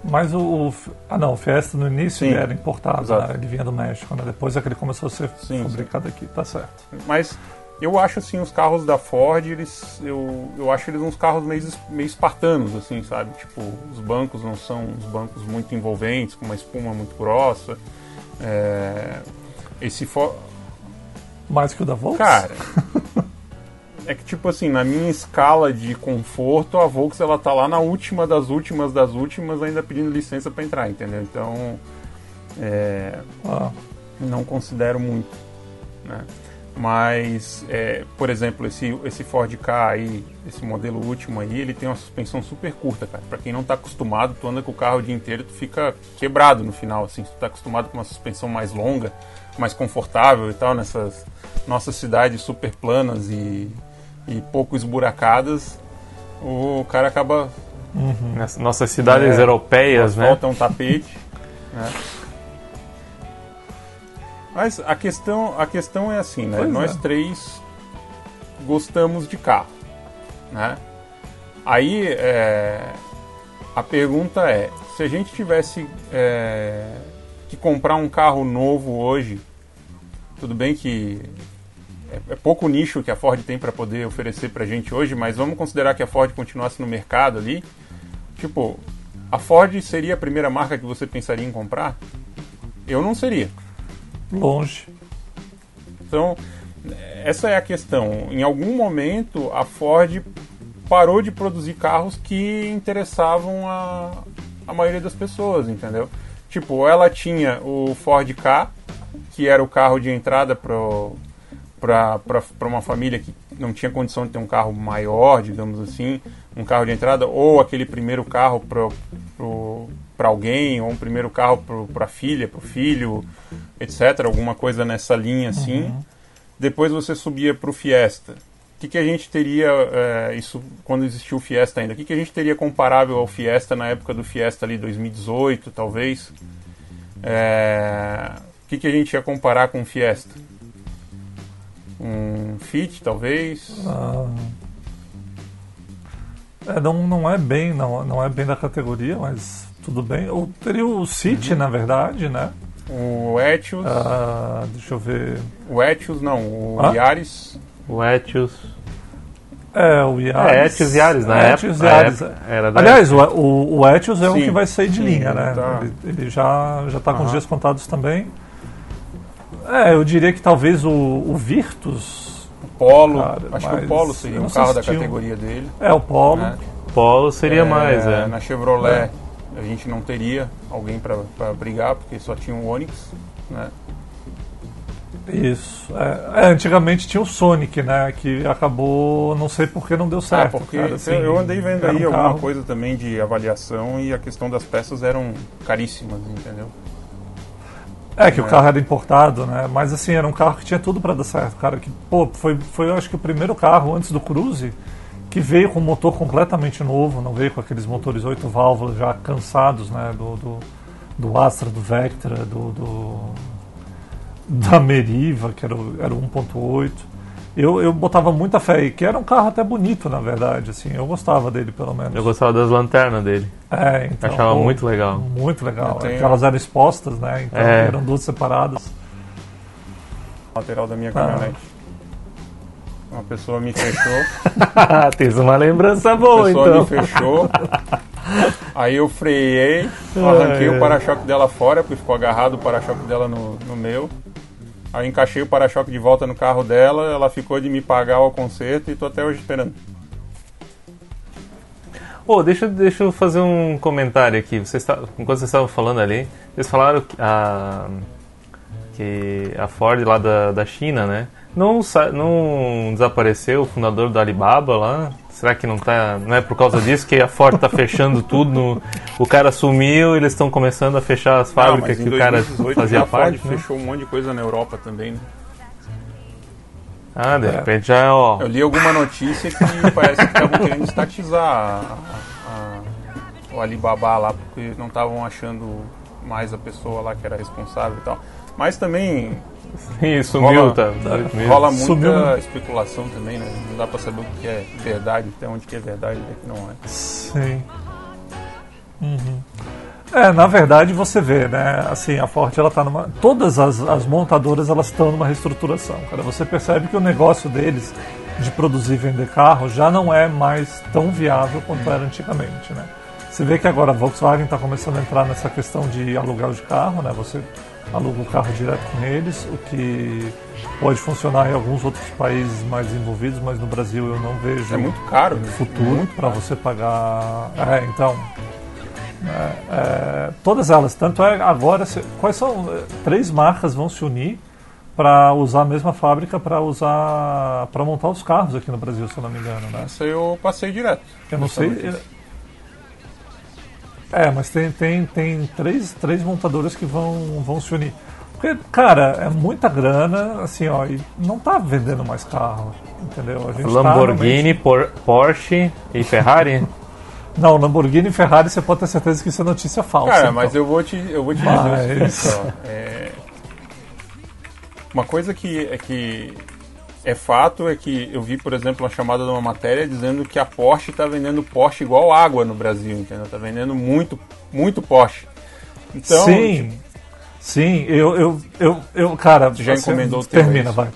Speaker 1: Mas o, o Ah, não, o Fiesta no início
Speaker 3: Sim.
Speaker 1: era importado, né? Ele vinha do México, né? Depois é que ele começou a ser
Speaker 3: Sim,
Speaker 1: fabricado aqui, tá certo.
Speaker 3: Mas eu acho assim os carros da Ford, eles eu, eu acho eles uns carros meio, meio espartanos assim, sabe? Tipo, os bancos não são uns bancos muito envolventes, com uma espuma muito grossa. É, esse Ford,
Speaker 1: Mais que o da Volks?
Speaker 3: cara, é que tipo assim, na minha escala de conforto, a Volks ela tá lá na última das últimas das últimas, ainda pedindo licença para entrar, entendeu? Então, é,
Speaker 1: Ah,
Speaker 3: não considero muito, né? Mas, é, por exemplo, esse, esse Ford Ka aí, esse modelo último aí, ele tem uma suspensão super curta, cara. Pra quem não tá acostumado, tu anda com o carro o dia inteiro, tu fica quebrado no final, assim. Se tu tá acostumado com uma suspensão mais longa, mais confortável e tal, nessas nossas cidades super planas e, e pouco esburacadas, o cara acaba
Speaker 2: Nas nossas cidades
Speaker 3: É,
Speaker 2: europeias, né?
Speaker 3: Falta um tapete. né? Mas a questão, a questão é assim, né?
Speaker 1: Pois
Speaker 3: Nós
Speaker 1: é.
Speaker 3: três gostamos de carro, né? Aí é, a pergunta é, se a gente tivesse é, que comprar um carro novo hoje, tudo bem que é, é pouco nicho que a Ford tem para poder oferecer pra gente hoje, mas vamos considerar que a Ford continuasse no mercado ali, Tipo, a Ford seria a primeira marca que você pensaria em comprar? Eu não seria.
Speaker 1: Longe.
Speaker 3: Então, essa é a questão. Em algum momento, a Ford parou de produzir carros que interessavam a, a maioria das pessoas, entendeu? Tipo, ela tinha o Ford Ka, que era o carro de entrada para uma família que não tinha condição de ter um carro maior, digamos assim, um carro de entrada, ou aquele primeiro carro para alguém, ou um primeiro carro para a filha, para o filho, etc. Alguma coisa nessa linha assim. Depois você subia para o Fiesta. O que, que a gente teria, é, isso quando existiu o Fiesta ainda, o que, que a gente teria comparável ao Fiesta na época do Fiesta ali, 2018, talvez? É, O que, que a gente ia comparar com o Fiesta? Um Fit, talvez?
Speaker 1: Ah, é, não, não é bem, não, não é bem da categoria, mas tudo bem. Ou teria o City,
Speaker 3: Uhum.
Speaker 1: na verdade, né?
Speaker 3: O Etios?
Speaker 1: Ah, deixa eu ver.
Speaker 3: O Etios não, o
Speaker 1: Ah?
Speaker 3: Yaris.
Speaker 2: O Etios.
Speaker 1: É, o Yaris.
Speaker 2: É, Etios e Yaris, na
Speaker 1: Etios e Yaris.
Speaker 2: Era
Speaker 1: Aliás, o, o, o Etios é o que vai sair de
Speaker 3: sim,
Speaker 1: linha, né?
Speaker 3: tá.
Speaker 1: Ele, ele já, já tá com os dias contados também. É, eu diria que talvez o, o Virtus.
Speaker 3: Polo.
Speaker 1: Cara,
Speaker 3: acho que o Polo seria um carro
Speaker 1: se
Speaker 3: da
Speaker 1: um-
Speaker 3: categoria dele.
Speaker 1: É, o Polo.
Speaker 3: né?
Speaker 2: Polo seria
Speaker 3: É,
Speaker 2: mais, é.
Speaker 3: Na Chevrolet a gente não teria alguém para brigar, porque só tinha o Onix. Né?
Speaker 1: Isso. É, é, antigamente tinha o Sonic, né? Que acabou, não sei por que não deu
Speaker 3: Ah,
Speaker 1: certo.
Speaker 3: porque
Speaker 1: cara, assim,
Speaker 3: eu andei vendo
Speaker 1: era um
Speaker 3: aí alguma coisa também de avaliação e a questão das peças eram caríssimas, entendeu?
Speaker 1: É, que o
Speaker 3: É.
Speaker 1: carro era importado, né? Mas assim, era um carro que tinha tudo pra dar certo, cara. Que, pô, foi, foi acho que o primeiro carro antes do Cruze que veio com um motor completamente novo, não veio com aqueles motores oito válvulas já cansados, né? Do, do, do Astra, do Vectra, do, do- da Meriva, que era o, era o 1.8. Eu, eu botava muita fé aí, que era um carro até bonito, na verdade, assim. Eu gostava dele, pelo menos.
Speaker 2: Eu gostava das lanternas dele.
Speaker 1: É, então,
Speaker 2: Achava
Speaker 1: pô,
Speaker 2: muito legal.
Speaker 1: Muito legal.
Speaker 3: Tenho-
Speaker 1: Porque elas eram expostas, né? Então
Speaker 2: É.
Speaker 1: eram duas separadas.
Speaker 3: Lateral da minha
Speaker 1: Ah.
Speaker 3: caminhonete. Uma pessoa me fechou,
Speaker 2: Tens uma lembrança
Speaker 3: a
Speaker 2: boa,
Speaker 3: pessoa
Speaker 2: então.
Speaker 3: me fechou. Aí eu freiei, arranquei
Speaker 2: Ai,
Speaker 3: o para-choque dela fora, porque ficou agarrado o para-choque dela no, no meu. Aí encaixei o para-choque de volta no carro dela, ela ficou de me pagar o conserto e tô até hoje esperando.
Speaker 2: Pô, deixa, deixa eu fazer um comentário aqui. Vocês enquanto vocês estavam falando ali, vocês falaram que a, que a Ford lá da, da China, né? Não, não desapareceu o fundador do Alibaba lá? Será que não tá. Não é por causa disso que a Ford tá fechando tudo? no- o cara sumiu, eles estão começando a fechar as
Speaker 3: Não,
Speaker 2: fábricas
Speaker 3: em
Speaker 2: que o cara
Speaker 3: 2018
Speaker 2: fazia
Speaker 3: a Ford
Speaker 2: parte, né?
Speaker 3: fechou um monte de coisa na Europa também, né?
Speaker 2: Ah, de
Speaker 1: É.
Speaker 2: repente já, ó.
Speaker 3: Eu li alguma notícia que parece que estavam querendo estatizar a- a- o Alibaba lá, porque não estavam achando mais a pessoa lá que era responsável e tal. Mas também
Speaker 2: Sumiu,
Speaker 3: rola,
Speaker 2: tá?
Speaker 3: rola muita
Speaker 1: Sumiu,
Speaker 3: especulação também, né? Não dá pra saber o que é verdade, até onde que é verdade e o que não é.
Speaker 1: Sim. Uhum. É, na verdade você vê, né? Assim, a Ford ela tá numa. Todas as, as montadoras elas estão numa reestruturação, cara. Você percebe que o negócio deles de produzir e vender carro já não é mais tão viável quanto era antigamente, né? Você vê que agora a Volkswagen está começando a entrar nessa questão de aluguel de carro, né? Você aluga o carro direto com eles, o que pode funcionar em alguns outros países mais desenvolvidos, mas no Brasil eu não vejo
Speaker 3: É muito caro, né?
Speaker 1: futuro para você pagar. É, então. é, é, todas elas, tanto é agora, se- quais são? é, Três marcas vão se unir para usar a mesma fábrica para usar para montar os carros aqui no Brasil, se eu não me engano, né?
Speaker 3: Essa eu passei direto.
Speaker 1: Eu não sei. É, mas tem, tem, tem três, três montadoras que vão, vão se unir. Porque, cara, é muita grana, assim, ó, e não tá vendendo mais carro, entendeu? A gente tá
Speaker 2: Lamborghini, Por- Porsche e Ferrari?
Speaker 1: realmente- Não, Lamborghini e Ferrari você pode ter certeza que isso é notícia falsa.
Speaker 3: Cara,
Speaker 1: então.
Speaker 3: mas eu vou te, eu vou te
Speaker 1: Mas-
Speaker 3: dizer é, Uma coisa que é que é fato é que eu vi, por exemplo, uma chamada de uma matéria dizendo que a Porsche está vendendo Porsche igual água no Brasil, entendeu? Tá vendendo muito, muito Porsche. Então,
Speaker 1: sim, sim, eu, eu, eu, eu cara,
Speaker 3: já
Speaker 1: você-
Speaker 3: encomendou o teu,
Speaker 1: Termina,
Speaker 3: é
Speaker 1: vai.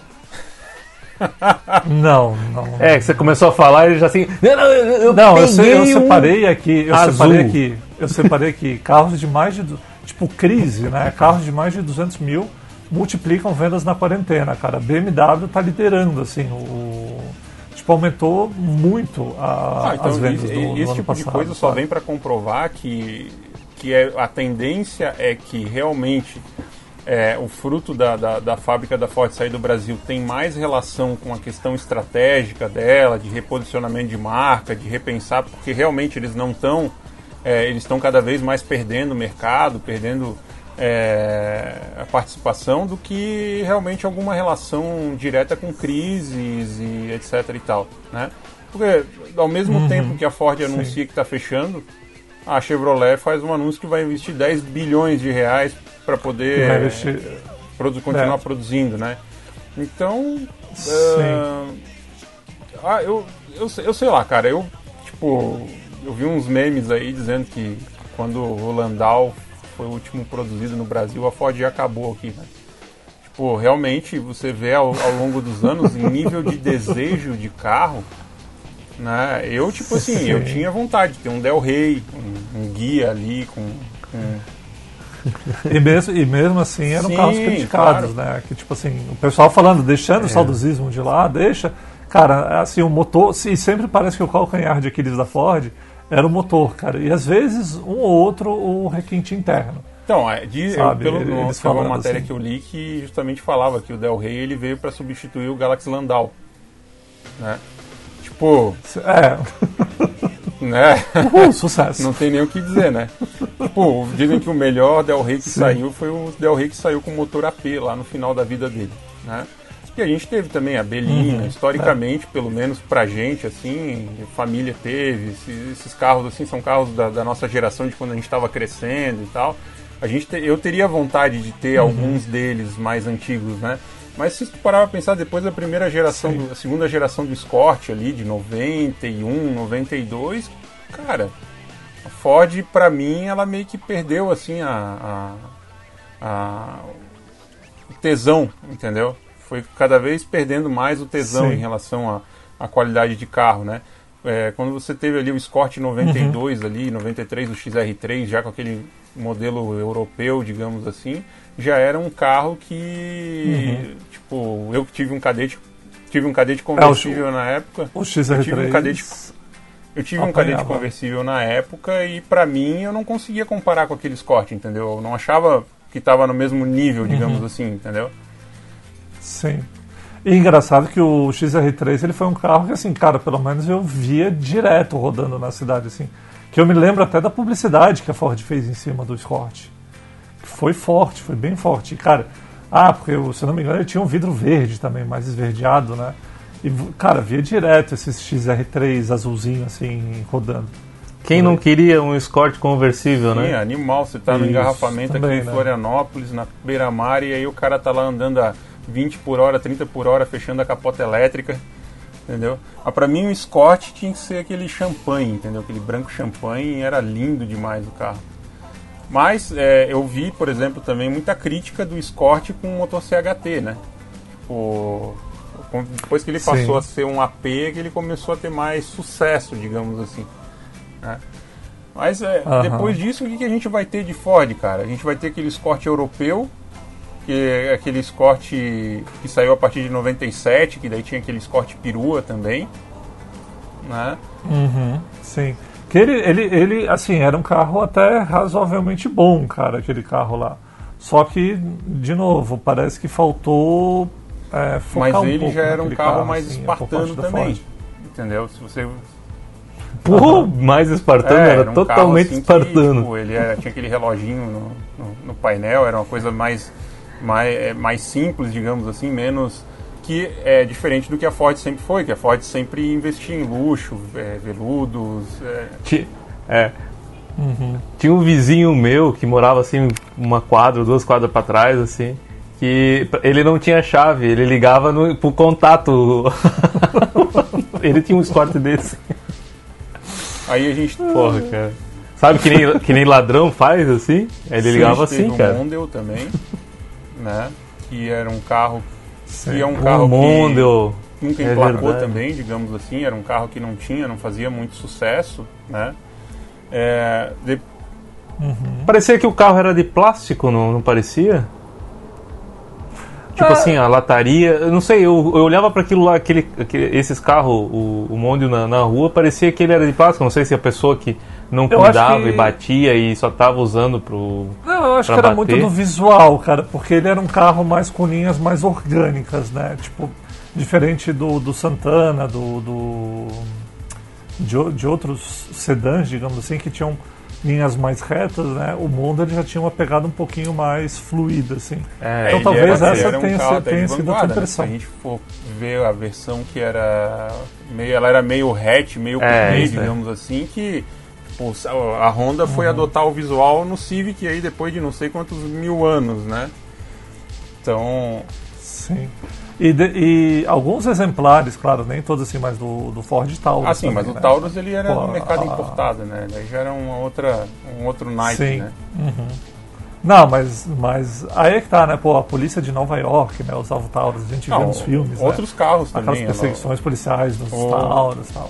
Speaker 1: Não, não.
Speaker 2: É, que você começou a falar e já assim. Não, não, eu, eu
Speaker 1: Não, eu, se- eu
Speaker 2: um-
Speaker 1: separei aqui, eu
Speaker 2: azul.
Speaker 1: separei aqui, eu separei aqui carros de mais de, tipo crise, né? Carros de mais de 200 mil multiplicam vendas na quarentena, cara. A BMW tá liderando, assim, o tipo aumentou muito a,
Speaker 3: Ah, então
Speaker 1: as vendas
Speaker 3: esse,
Speaker 1: do, do
Speaker 3: esse
Speaker 1: ano
Speaker 3: tipo
Speaker 1: passado.
Speaker 3: de coisa só
Speaker 1: sabe?
Speaker 3: vem para comprovar que, que é, a tendência é que realmente é, o fruto da, da, da fábrica da Ford sair do Brasil tem mais relação com a questão estratégica dela, de reposicionamento de marca, de repensar, porque realmente eles não estão, eles estão cada vez mais perdendo o mercado, perdendo é, a participação do que realmente alguma relação direta com crises e etc e tal, né? Porque ao mesmo tempo que a Ford anuncia que está fechando, a Chevrolet faz um anúncio que vai investir 10 bilhões de reais para poder
Speaker 1: investir-
Speaker 3: produ- continuar
Speaker 1: É.
Speaker 3: produzindo, né? Então,
Speaker 1: Sim.
Speaker 3: ah, eu, eu, sei- eu sei lá, cara, eu tipo, eu vi uns memes aí dizendo que quando o Landau foi o último produzido no Brasil, a Ford já acabou aqui, né? Tipo, realmente você vê ao, ao longo dos anos em nível de desejo de carro, né? Eu tipo assim, eu
Speaker 1: Sim.
Speaker 3: tinha vontade de ter um Del Rey, um, um guia ali com, com
Speaker 1: E mesmo, e mesmo assim eram
Speaker 3: Sim,
Speaker 1: carros criticados, né? Que tipo assim, o pessoal falando, deixando
Speaker 3: É.
Speaker 1: o saudosismo de lá, deixa. Cara, assim, o motor, e sempre parece que o calcanhar de Aquiles da Ford era o motor, cara. E às vezes um ou outro o requinte interno.
Speaker 3: Então, é, de, eu,
Speaker 1: Sabe,
Speaker 3: pelo,
Speaker 1: eles
Speaker 3: no, teve uma matéria
Speaker 1: assim.
Speaker 3: que eu li que justamente falava que o Del Rey ele veio para substituir o Galaxy Landau, né? Tipo,
Speaker 1: É,
Speaker 3: né?
Speaker 1: uhul, sucesso.
Speaker 3: Não tem nem o que dizer, né? Tipo, dizem que o melhor Del Rey que
Speaker 1: Sim.
Speaker 3: saiu foi o Del Rey que saiu com motor AP lá no final da vida dele, né? E a gente teve também a Belina,
Speaker 1: Uhum,
Speaker 3: historicamente, pelo menos pra gente, assim, família teve, esses, esses carros, assim, são carros da, da nossa geração de quando a gente estava crescendo e tal. A gente te- eu teria vontade de ter
Speaker 1: Uhum.
Speaker 3: alguns deles mais antigos, né? Mas se tu parar pra pensar, depois da primeira geração, do- a segunda geração do Escort ali, de 91, 92, cara, a Ford, pra mim, ela meio que perdeu, assim, a, a, a- o tesão, entendeu? Foi cada vez perdendo mais o tesão
Speaker 1: Sim.
Speaker 3: em relação à qualidade de carro, né? É, quando você teve ali o Escort 92 ali, 93, o XR3, já com aquele modelo europeu, digamos assim, já era um carro que, tipo, eu tive um cadete, tive um cadete conversível na época,
Speaker 1: O XR3.
Speaker 3: Eu tive um cadete- eu tive um cadete conversível na época e pra mim eu não conseguia comparar com aquele Escort, entendeu? Eu não achava que estava no mesmo nível, digamos assim, entendeu?
Speaker 1: Sim. E engraçado que o XR3 ele foi um carro que, assim, cara, pelo menos eu via direto rodando na cidade, assim. Que eu me lembro até da publicidade que a Ford fez em cima do Escort. Que foi forte, foi bem forte. E, cara, ah, porque, eu, se eu não me engano, ele tinha um vidro verde também, mais esverdeado, né? E, cara, via direto esses XR3 azulzinho, assim, rodando.
Speaker 2: Quem não queria um Escort conversível,
Speaker 3: Sim,
Speaker 2: né?
Speaker 3: animal, você tá no
Speaker 1: Isso,
Speaker 3: engarrafamento
Speaker 1: também,
Speaker 3: aqui em
Speaker 1: né?
Speaker 3: Florianópolis, na beira-mar, e aí o cara tá lá andando a 20 por hora, 30 por hora, fechando a capota elétrica, entendeu? Ah, pra mim o Escort tinha que ser aquele champanhe, entendeu? Aquele branco champanhe, era lindo demais o carro. Mas é, eu vi, por exemplo, também muita crítica do Escort com o motor CHT, né? Tipo, depois que ele
Speaker 1: Sim.
Speaker 3: passou a ser um AP, que ele começou a ter mais sucesso, digamos assim. né? Mas é, depois disso, o que, que a gente vai ter de Ford, cara? A gente vai ter aquele Escort europeu, que aquele Escort que saiu a partir de 97, que daí tinha aquele Escort perua também. Né?
Speaker 1: Uhum, sim. Que ele, ele, ele, assim, era um carro até razoavelmente bom, cara, aquele carro lá. Só que, de novo, parece que faltou é, focar
Speaker 3: Mas
Speaker 1: um
Speaker 3: ele já era um
Speaker 1: naquele
Speaker 3: carro mais
Speaker 1: assim,
Speaker 3: espartano também. Entendeu? Se você
Speaker 2: Pô, mais espartano,
Speaker 3: É,
Speaker 2: era,
Speaker 3: um carro,
Speaker 2: totalmente
Speaker 3: assim, que,
Speaker 2: espartano.
Speaker 3: tipo, ele era- tinha aquele reloginho no, no- no painel, era uma coisa mais, mais, é, mais simples, digamos assim, menos que é diferente do que a Ford sempre foi, que a Ford sempre investia em luxo, é, veludos, é,
Speaker 2: Ti- É. Tinha um vizinho meu que morava assim, uma quadra, duas quadras pra trás, assim, que ele não tinha chave, ele ligava no, pro contato. ele tinha um Escort desse.
Speaker 3: aí a gente
Speaker 2: Porra, cara. Sabe que nem, que nem ladrão faz, assim? Ele ligava
Speaker 3: a gente teve
Speaker 2: assim,
Speaker 3: o
Speaker 2: cara.
Speaker 3: Mondeo também, né? Que era um carro
Speaker 1: Sim.
Speaker 3: que é um carro
Speaker 2: O Mondeo.
Speaker 3: que nunca
Speaker 2: é
Speaker 3: emplacou
Speaker 2: verdade.
Speaker 3: também, digamos assim, era um carro que não tinha, não fazia muito sucesso, né? É, de-
Speaker 2: Parecia que o carro era de plástico, não, não parecia? Tipo assim, a lataria. Eu não sei, eu, eu olhava para aquilo lá, aquele, aquele- esses carros, o, o Mondio na, na rua, parecia que ele era de plástico. Não sei se a pessoa que não
Speaker 1: Eu
Speaker 2: cuidava
Speaker 1: que-
Speaker 2: e batia e só tava usando pro.
Speaker 1: Não, eu acho que era
Speaker 2: bater.
Speaker 1: muito do visual, cara, porque ele era um carro mais com linhas mais orgânicas, né? Tipo, diferente do, do Santana, do, do de, de outros sedãs, digamos assim, que tinham linhas mais retas, né? O Monda ele já tinha uma pegada um pouquinho mais fluida, assim.
Speaker 2: É,
Speaker 1: Então talvez
Speaker 3: era-
Speaker 1: essa
Speaker 3: um
Speaker 1: tenha sido- tenha sido a tua
Speaker 3: vanguarda, né?
Speaker 1: impressão.
Speaker 3: Se a gente for ver a versão que era meio, ela era meio hatch, meio
Speaker 2: É,
Speaker 3: coupé,
Speaker 2: isso é.
Speaker 3: digamos assim, que tipo, a Honda foi
Speaker 1: Uhum.
Speaker 3: adotar o visual no Civic aí depois de não sei quantos mil anos, né? Então,
Speaker 1: Sim. E, de- e alguns exemplares, claro, nem todos assim, mas do, do Ford Taurus.
Speaker 3: assim, mas
Speaker 1: também,
Speaker 3: o
Speaker 1: né?
Speaker 3: Taurus ele era
Speaker 1: Pô,
Speaker 3: no mercado
Speaker 1: a-
Speaker 3: importado, né? Daí já era uma outra, um outro naipe,
Speaker 1: Sim.
Speaker 3: né?
Speaker 1: Não, mas, mas aí é que tá, né? Pô, a polícia de Nova York, né? Usava o Taurus, a gente vê
Speaker 3: Não,
Speaker 1: nos filmes, né?
Speaker 3: outros carros
Speaker 1: Aquelas
Speaker 3: também. ela-
Speaker 1: perseguições policiais dos
Speaker 3: O-
Speaker 1: Taurus e tal.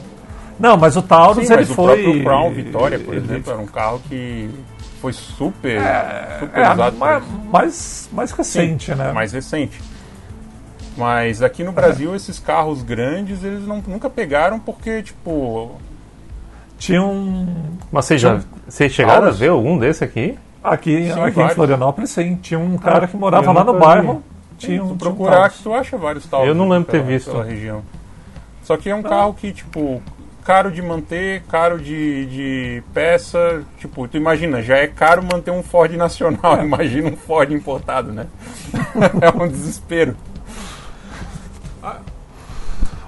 Speaker 1: Não, mas o Taurus
Speaker 3: Sim,
Speaker 1: ele
Speaker 3: mas o
Speaker 1: foi.
Speaker 3: próprio Crown Vitória, por
Speaker 1: ele-
Speaker 3: exemplo, era um carro que foi super, super
Speaker 1: É,
Speaker 3: usado.
Speaker 1: mais, mais, mais recente, né?
Speaker 3: mais recente. Mas aqui no Brasil, esses carros grandes, eles não, nunca pegaram porque, tipo.
Speaker 1: Tinha um.
Speaker 2: Mas vocês já vocês chegaram
Speaker 3: Taurus?
Speaker 2: a ver algum desse aqui?
Speaker 1: Aqui,
Speaker 3: Sim,
Speaker 1: aqui em. Florianópolis, sim. Tinha um cara que morava lá no bairro.
Speaker 2: vi.
Speaker 1: Tinha um,
Speaker 3: se tu
Speaker 1: tinha um
Speaker 3: procurar, que tu acha vários Taurus.
Speaker 2: Eu não lembro ter
Speaker 3: pela-
Speaker 2: visto.
Speaker 3: Pela região. Só que é um carro que, tipo, caro de manter, caro de, de peça. Tipo, tu imagina, já é caro manter um Ford nacional. Imagina um Ford importado, né? é um desespero. Ah,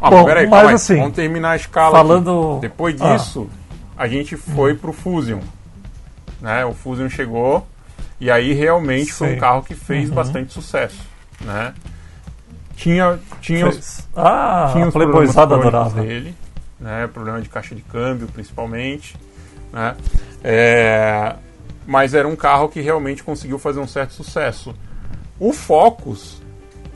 Speaker 1: Bom,
Speaker 3: peraí,
Speaker 1: mas
Speaker 3: calma
Speaker 1: assim,
Speaker 3: vamos terminar a escala. aqui.
Speaker 1: Falando.
Speaker 3: Depois
Speaker 1: Ah.
Speaker 3: disso, a gente foi pro Fusion. Né? O Fusion chegou e aí realmente foi
Speaker 1: Sim.
Speaker 3: um carro que fez
Speaker 1: Uhum.
Speaker 3: bastante sucesso. Né? Tinha, tinha os.
Speaker 1: Ah,
Speaker 3: tinha
Speaker 1: a
Speaker 3: os problemas
Speaker 1: adorava.
Speaker 3: dele, né? problema de caixa de câmbio principalmente. Né? É, mas era um carro que realmente conseguiu fazer um certo sucesso. O Focus,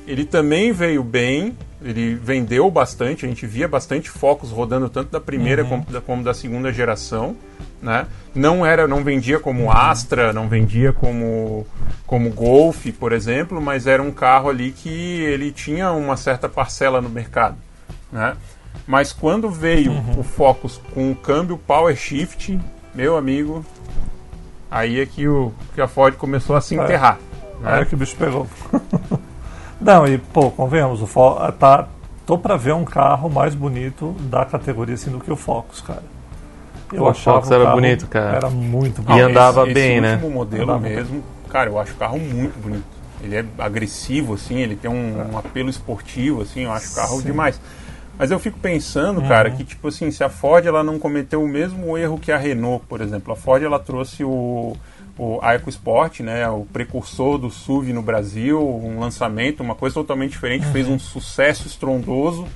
Speaker 3: ele também veio bem, ele vendeu bastante, a gente via bastante Focus rodando tanto da primeira
Speaker 1: Uhum.
Speaker 3: como, da, como da segunda geração, né? Não era, não vendia
Speaker 1: Uhum.
Speaker 3: como Astra, não vendia como como Golf, por exemplo, mas era um carro ali que ele tinha uma certa parcela no mercado, né? Mas quando veio
Speaker 1: Uhum.
Speaker 3: o Focus com o câmbio Power Shift, meu amigo, aí é que, o, que a Ford começou a se
Speaker 1: É.
Speaker 3: enterrar. né?
Speaker 1: Era que o bicho pegou. Não, e pô, convenhamos, o Fo tá, tô pra ver um carro mais bonito da categoria assim do que o Focus, cara. Eu
Speaker 2: Pô, o
Speaker 1: achava
Speaker 2: Focus era
Speaker 1: carro-
Speaker 2: bonito, cara.
Speaker 1: Era muito
Speaker 2: E
Speaker 1: bonito.
Speaker 2: andava
Speaker 3: esse,
Speaker 2: bem,
Speaker 3: esse
Speaker 2: né?
Speaker 3: último modelo
Speaker 1: Andava
Speaker 3: mesmo, cara, eu acho o carro muito bonito. Ele é agressivo, assim, ele tem um, um apelo esportivo, assim, eu acho o carro
Speaker 1: Sim.
Speaker 3: demais. Mas eu fico pensando, cara,
Speaker 1: Uhum.
Speaker 3: que tipo assim, se a Ford ela não cometeu o mesmo erro que a Renault, por exemplo. A Ford ela trouxe o, o a EcoSport, né, o precursor do SUV no Brasil, um lançamento, uma coisa totalmente diferente, fez um sucesso estrondoso,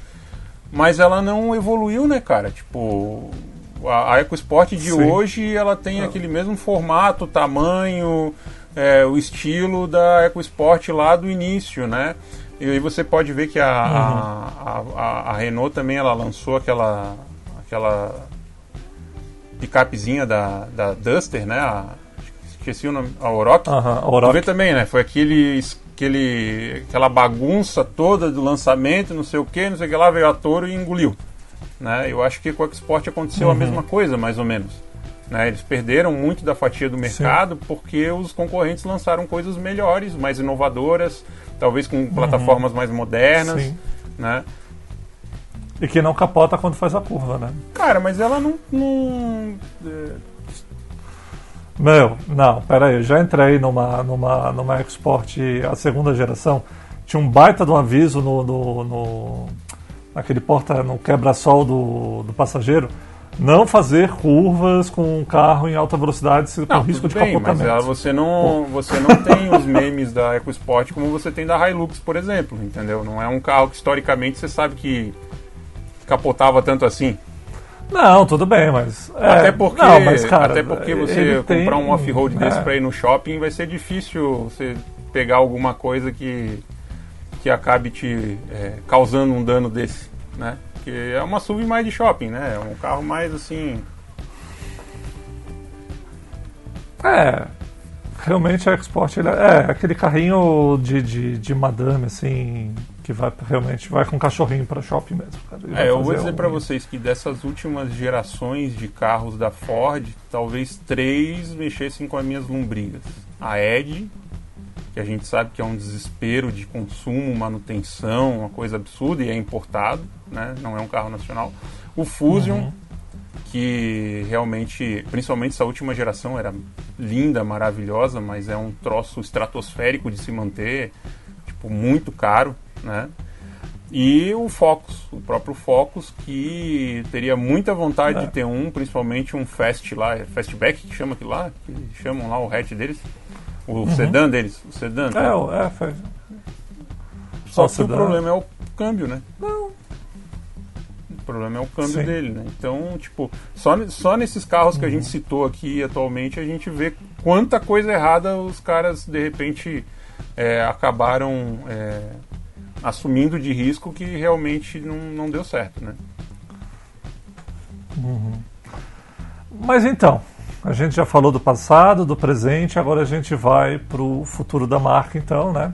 Speaker 3: mas ela não evoluiu, né, cara? Tipo, a, a EcoSport de
Speaker 1: Sim.
Speaker 3: hoje ela tem aquele mesmo formato, tamanho, é, o estilo da EcoSport lá do início, né? E aí você pode ver que a, a, a, a Renault também ela lançou aquela aquela picapezinha da, da Duster, né? A, esqueci o nome, a Oroch. Tu
Speaker 1: Oroch.
Speaker 3: vê também, né? Foi aquele, aquele, aquela bagunça toda do lançamento, não sei o que, não sei o que lá, veio a Toro e engoliu. Né? Eu acho que com o Export aconteceu
Speaker 1: Uhum.
Speaker 3: a mesma coisa, mais ou menos. Né? Eles perderam muito da fatia do mercado porque os concorrentes lançaram coisas melhores, mais inovadoras, talvez com plataformas mais modernas.
Speaker 1: Sim.
Speaker 3: Né?
Speaker 1: E que não capota quando faz a curva, né?
Speaker 3: Cara, mas ela não. não é,
Speaker 1: Meu, não, pera aí, eu já entrei numa, numa, numa Export a segunda geração. Tinha um baita de um aviso no, no, no naquele porta, no quebra-sol do, do passageiro. Não fazer curvas com um carro em alta velocidade com
Speaker 3: Não,
Speaker 1: risco de
Speaker 3: bem, mas
Speaker 1: capotamento.
Speaker 3: ela- você não, você não tem os memes da EcoSport como você tem da Hilux, por exemplo, entendeu? Não é um carro que historicamente você sabe que capotava tanto assim.
Speaker 1: Não, tudo bem, mas. é,
Speaker 3: até porque,
Speaker 1: não, mas, cara,
Speaker 3: até porque você
Speaker 1: tem-
Speaker 3: comprar um off-road desse
Speaker 1: é.
Speaker 3: pra ir no shopping vai ser difícil você pegar alguma coisa que, que acabe te é, causando um dano desse, né? Porque é uma SUV mais de shopping, né? É um carro mais assim.
Speaker 1: É, realmente a Export é, é aquele carrinho de, de, de madame, assim, que vai realmente vai com cachorrinho para shopping mesmo. cara.
Speaker 3: É, eu vou dizer
Speaker 1: um-
Speaker 3: pra vocês que dessas últimas gerações de carros da Ford, talvez três mexessem com as minhas lombrigas. A Edge, que a gente sabe que é um desespero de consumo, manutenção, uma coisa absurda e é importado, né? Não é um carro nacional. O Fusion,
Speaker 1: Uhum.
Speaker 3: que realmente, principalmente essa última geração, era linda, maravilhosa, mas é um troço estratosférico de se manter, tipo, muito caro, né? E o Focus, o próprio Focus, que teria muita vontade
Speaker 1: É.
Speaker 3: de ter um, principalmente um Fast lá, Fastback que chama aquilo lá, que chamam lá o hatch deles, o sedã deles, o sedã.
Speaker 1: É,
Speaker 3: tá?
Speaker 1: o- é, foi.
Speaker 3: Só
Speaker 1: o
Speaker 3: que o
Speaker 1: sedã.
Speaker 3: problema é o câmbio, né? Não. O problema é o câmbio
Speaker 1: Sim.
Speaker 3: dele, né? Então, tipo, só, só nesses carros que a
Speaker 1: Uhum.
Speaker 3: gente citou aqui atualmente, a gente vê quanta coisa errada os caras, de repente, é, acabaram é, assumindo de risco que realmente não, não deu certo, né?
Speaker 1: Mas então, a gente já falou do passado, do presente, agora a gente vai pro futuro da marca, então, né?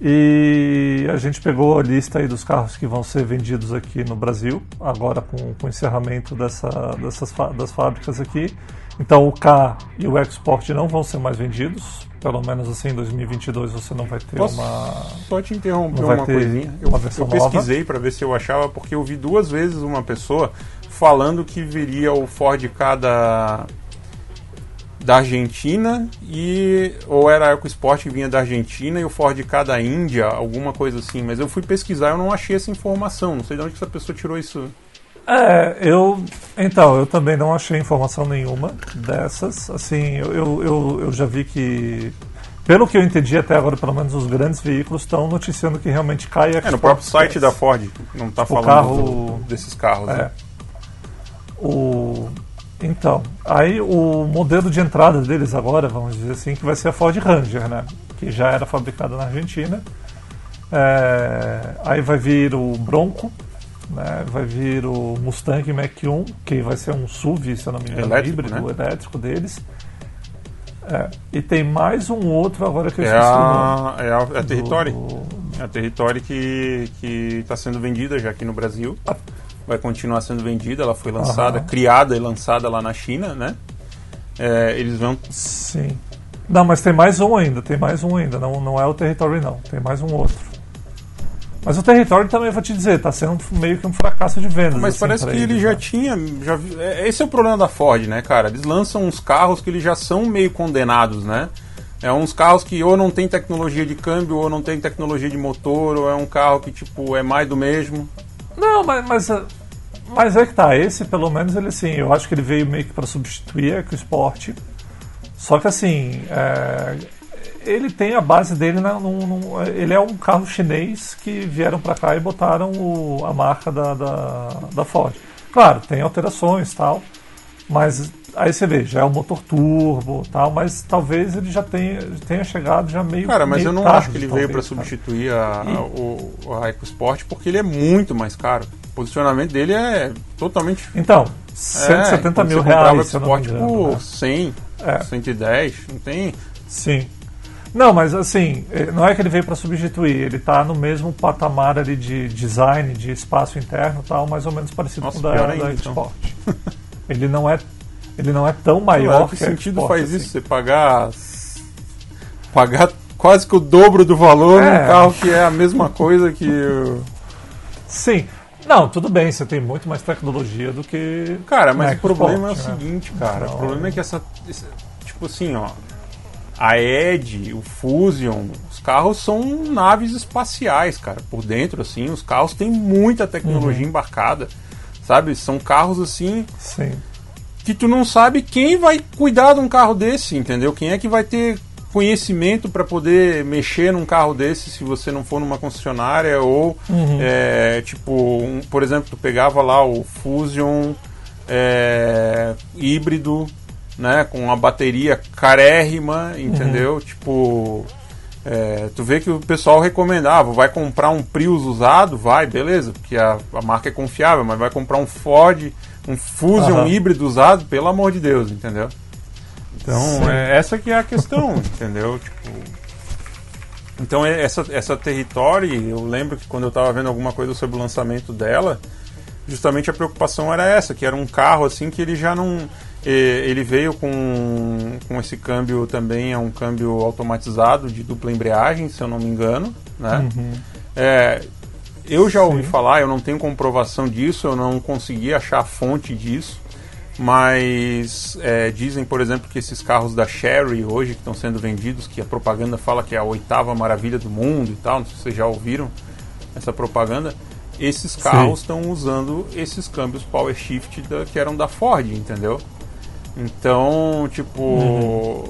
Speaker 1: E a gente pegou a lista aí dos carros que vão ser vendidos aqui no Brasil, agora com, com o encerramento dessa, dessas das fábricas aqui. Então o K e o Export não vão ser mais vendidos, pelo menos assim em 2022 você não vai ter
Speaker 3: Posso
Speaker 1: uma.
Speaker 3: só te interromper uma coisinha? Eu,
Speaker 1: uma
Speaker 3: eu pesquisei para ver se eu achava, porque eu vi duas vezes uma pessoa falando que viria o Ford K da, da Argentina e ou era a EcoSport que vinha da Argentina e o Ford K da Índia, alguma coisa assim. Mas eu fui pesquisar, eu não achei essa informação. Não sei de onde essa pessoa tirou isso.
Speaker 1: É, eu. Então, eu também não achei informação nenhuma dessas. Assim, eu, eu, eu, eu já vi que. Pelo que eu entendi até agora, pelo menos os grandes veículos estão noticiando que realmente cai
Speaker 3: É, no próprio site da Ford, não está falando
Speaker 1: carro-
Speaker 3: do- desses carros.
Speaker 1: É.
Speaker 3: né?
Speaker 1: O, então, aí o modelo de entrada deles agora, vamos dizer assim, que vai ser a Ford Ranger, né? Que já era fabricada na Argentina. É, aí vai vir o Bronco, né? vai vir o Mustang Mach-1, que vai ser um SUV, se eu não me engano,
Speaker 3: Elétrico,
Speaker 1: híbrido
Speaker 3: né?
Speaker 1: elétrico deles. É, e tem mais um outro agora que eu
Speaker 3: É
Speaker 1: esqueci
Speaker 3: a, é a, é a Territory.
Speaker 1: Do-
Speaker 3: É a Territory que está sendo vendida já aqui no Brasil. Vai continuar sendo vendida. Ela foi lançada,
Speaker 1: Aham.
Speaker 3: criada e lançada lá na China, né? É, eles vão.
Speaker 1: Sim. Não, mas tem mais um ainda, tem mais um ainda. Não, não é o Territory, não. Tem mais um outro. Mas o Territory também, vou te dizer, tá sendo meio que um fracasso de vendas.
Speaker 3: Mas
Speaker 1: assim,
Speaker 3: parece que ele
Speaker 1: eles,
Speaker 3: já
Speaker 1: né?
Speaker 3: tinha. Já, é, esse é o problema da Ford, né, cara? Eles lançam uns carros que eles já são meio condenados, né? É uns carros que ou não tem tecnologia de câmbio, ou não tem tecnologia de motor, ou é um carro que, tipo, é mais do mesmo.
Speaker 1: Não, mas, mas, mas é que tá. Esse, pelo menos, ele assim, eu acho que ele veio meio que para substituir a EcoSport. Só que assim, é, ele tem a base dele, na, ele é um carro chinês que vieram para cá e botaram o- a marca da, da, da Ford. Claro, tem alterações tal, mas aí você vê, já é um motor turbo tal, mas talvez ele já tenha, tenha chegado já meio
Speaker 3: Cara, mas
Speaker 1: meio
Speaker 3: eu não
Speaker 1: tarde,
Speaker 3: acho que ele veio para
Speaker 1: talvez,
Speaker 3: substituir a, a, o, a EcoSport porque ele é muito mais caro. O posicionamento dele é totalmente.
Speaker 1: Então,
Speaker 3: É,
Speaker 1: 170
Speaker 3: quando
Speaker 1: mil
Speaker 3: você comprava
Speaker 1: reais, não me
Speaker 3: EcoSport por
Speaker 1: né?
Speaker 3: 100,
Speaker 1: É.
Speaker 3: 110, não tem.
Speaker 1: Sim. Não, mas assim, eh, não é que ele veio para substituir, ele está no mesmo patamar ali de design, de espaço interno tal, mais ou menos parecido
Speaker 3: Nossa,
Speaker 1: com o da,
Speaker 3: ainda,
Speaker 1: da
Speaker 3: então.
Speaker 1: Export. ele não é ele não é tão
Speaker 3: Maior
Speaker 1: maior
Speaker 3: que
Speaker 1: que
Speaker 3: sentido faz
Speaker 1: assim.
Speaker 3: isso? Você pagar. Pagar quase que o dobro do valor
Speaker 1: É.
Speaker 3: num carro que é a mesma coisa que. o-
Speaker 1: Sim. Não, tudo bem, você tem muito mais tecnologia do que
Speaker 3: Cara, mas
Speaker 1: na
Speaker 3: o problema é o
Speaker 1: né?
Speaker 3: seguinte, cara.
Speaker 1: Não.
Speaker 3: O problema é que essa. esse- Tipo assim, ó. A Edge, o Fusion, os carros são naves espaciais, cara. Por dentro, assim, os carros têm muita tecnologia
Speaker 1: Uhum.
Speaker 3: embarcada. Sabe? São carros assim
Speaker 1: Sim.
Speaker 3: Que tu não sabe quem vai cuidar de um carro desse, entendeu? Quem é que vai ter conhecimento para poder mexer num carro desse se você não for numa concessionária ou
Speaker 1: Uhum.
Speaker 3: é, tipo, um- por exemplo, tu pegava lá o Fusion é, híbrido, né, com uma bateria carérrima, entendeu? Tipo, é, tu vê que o pessoal recomendava, vai comprar um Prius usado, vai, beleza, porque a, a marca é confiável, mas vai comprar um Ford, um Fusion
Speaker 1: Aham.
Speaker 3: híbrido usado, pelo amor de Deus, entendeu? Então, é, essa que é a questão, entendeu? Tipo, então, é- essa, essa Territory, eu lembro que quando eu estava vendo alguma coisa sobre o lançamento dela, justamente a preocupação era essa, que era um carro assim que ele já não... eh, Ele veio com, com esse câmbio também, é um câmbio automatizado de dupla embreagem, se eu não me engano, né? É, eu já ouvi
Speaker 1: Sim.
Speaker 3: falar, eu não tenho comprovação disso, eu não consegui achar a fonte disso, mas é, dizem, por exemplo, que esses carros da Sherry hoje que estão sendo vendidos, que a propaganda fala que é a oitava maravilha do mundo e tal, não sei se vocês já ouviram, essa propaganda, esses carros estão usando esses câmbios power shift da, que eram da Ford, entendeu? Então, tipo, uhum.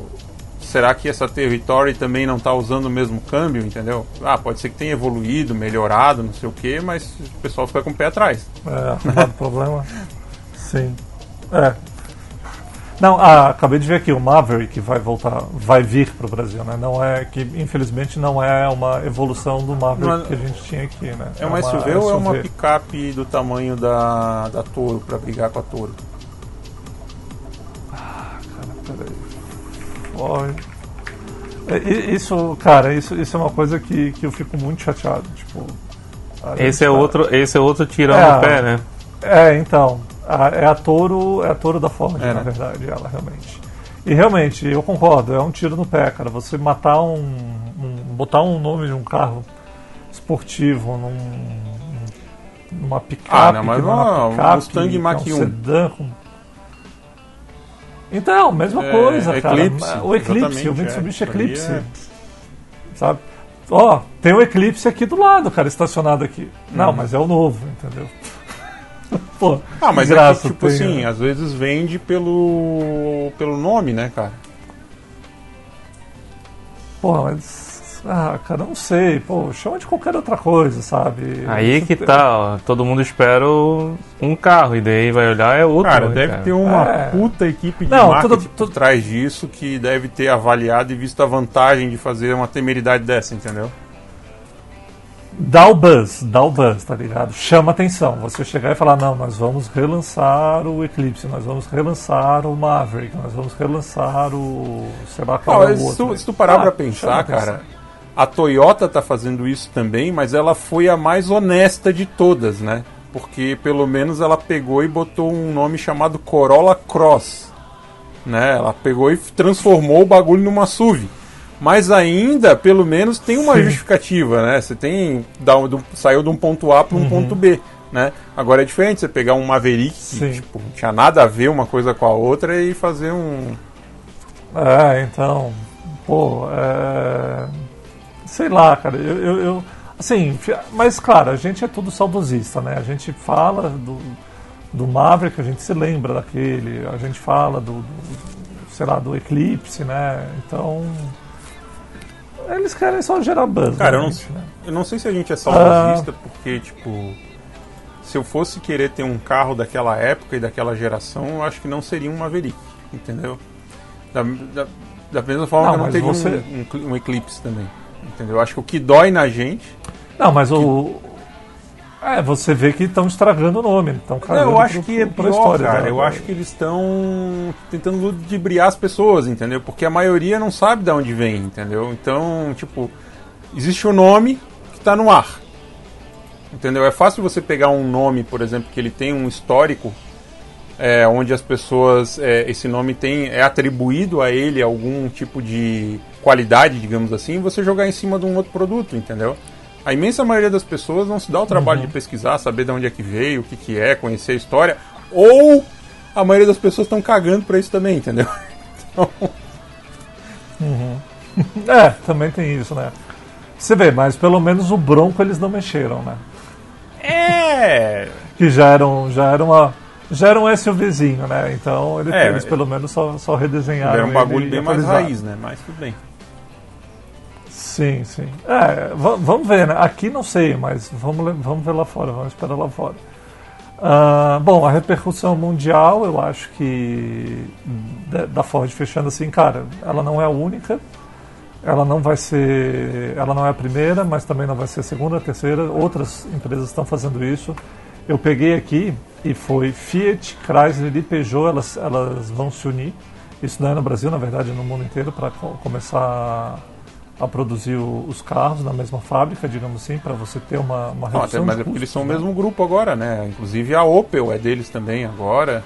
Speaker 3: Será que essa Territory também não está usando o mesmo câmbio, entendeu? Ah, pode ser que tenha evoluído, melhorado, não sei o que, mas o pessoal fica com o pé atrás.
Speaker 1: É, o problema. Sim. É, não, ah, acabei de ver aqui, o Maverick vai voltar, vai vir para o Brasil, né? Não é que, infelizmente, não é uma evolução do Maverick é, que a gente tinha aqui, né?
Speaker 3: É uma, é uma SUV, SUV ou é uma picape do tamanho da, da Toro para brigar com a Toro?
Speaker 1: Olha. É, isso, cara, isso, isso é uma coisa que, que eu fico muito chateado. Tipo,
Speaker 2: esse é, tá... outro, esse é outro tirão é, no pé, né?
Speaker 1: É, então. A, é a Toro, é a Toro da Ford, é, na né? verdade, ela realmente. E realmente, eu concordo, é um tiro no pé, cara. Você matar um, um botar um nome de um carro esportivo num, numa picape, ah, não, mas
Speaker 3: uma, picape, um Mustang Mach 1. Um sedã com...
Speaker 1: Então, mesma é, coisa, cara. Eclipse, o Eclipse, o Mitsubishi é, Eclipse. É. Sabe? Ó, tem o Eclipse aqui do lado, cara, estacionado aqui. Não, uhum. mas é o novo, entendeu?
Speaker 3: Pô, ah, mas é que, tipo tem, assim, né? às vezes vende pelo, pelo nome, né, cara?
Speaker 1: Pô, mas. Ah, cara, não sei. Pô, chama de qualquer outra coisa, sabe?
Speaker 2: Aí Você que tem... tá, ó, todo mundo espera um carro e daí vai olhar é outro.
Speaker 3: Cara, deve cara. ter uma é... puta equipe de não, marketing tudo, tudo... por trás disso que deve ter avaliado e visto a vantagem de fazer uma temeridade dessa, entendeu?
Speaker 1: dá o buzz, dá o buzz, tá ligado? Chama atenção. Você chegar e falar, não, nós vamos relançar o Eclipse, nós vamos relançar o Maverick, nós vamos relançar o. sei lá qual
Speaker 3: é o outro. Se tu, se tu parar ah, pra pensar, cara, a Toyota tá fazendo isso também, mas ela foi a mais honesta de todas, né? Porque pelo menos ela pegou e botou um nome chamado Corolla Cross. Né? Ela pegou e transformou o bagulho numa SUV mas ainda, pelo menos, tem uma Sim. justificativa, né? Você tem. Da, do, saiu de um ponto A para um uhum. ponto B. Né? Agora é diferente você pegar um Maverick que tipo, não tinha nada a ver uma coisa com a outra e fazer um.
Speaker 1: É, então. Pô, é... sei lá, cara. Eu, eu, eu, Assim, mas claro, a gente é tudo saudosista, né? A gente fala do, do Maverick, a gente se lembra daquele, a gente fala do, do sei lá, do Eclipse, né? Então. Eles querem só gerar buzz.
Speaker 3: Cara, eu não, né? eu não sei se a gente é saudosista, ah. porque, tipo, se eu fosse querer ter um carro daquela época e daquela geração, eu acho que não seria um Maverick, entendeu? Da, da, da mesma forma não, que eu não teria você... um, um, um, Eclipse também, entendeu? Eu acho que o que dói na gente...
Speaker 1: Não, mas que... o, é, você vê que estão estragando o nome. Estão
Speaker 3: Eu acho pro, que é pior, história, cara. Né? Eu acho que eles estão tentando ludibriar as pessoas, entendeu? Porque a maioria não sabe de onde vem, entendeu? Então, tipo, existe o nome que está no ar. Entendeu? É fácil você pegar um nome, por exemplo, que ele tem um histórico é, onde as pessoas é, esse nome tem é atribuído a ele algum tipo de qualidade, digamos assim, você jogar em cima de um outro produto, entendeu? A imensa maioria das pessoas não se dá o trabalho uhum. de pesquisar, saber de onde é que veio, o que, que é, conhecer a história, ou a maioria das pessoas estão cagando para isso também, entendeu? Então...
Speaker 1: Uhum. É, também tem isso, né? Você vê, mas pelo menos o Bronco eles não mexeram, né?
Speaker 3: É.
Speaker 1: que já eram, já era uma, já era um SUVzinho, né? Então ele, é, eles pelo menos só, só redesenharam. Era
Speaker 3: um bagulho bem mais raiz, né? Mas tudo bem.
Speaker 1: Sim, sim. É, vamos ver, né? Aqui não sei, mas vamos, vamos ver lá fora, vamos esperar lá fora. Uh, bom, a repercussão mundial, eu acho que da Ford fechando assim, cara, ela não é a única, ela não vai ser, ela não é a primeira, mas também não vai ser a segunda, a terceira. Outras empresas estão fazendo isso. Eu peguei aqui e foi Fiat, Chrysler e Peugeot, elas, elas vão se unir. Isso não é no Brasil, na verdade, no mundo inteiro, para começar a produzir os carros na mesma fábrica, digamos assim, para você ter uma, uma
Speaker 3: redução Não, até, Mas é eles são né? o mesmo grupo agora, né? Inclusive a Opel é deles também agora.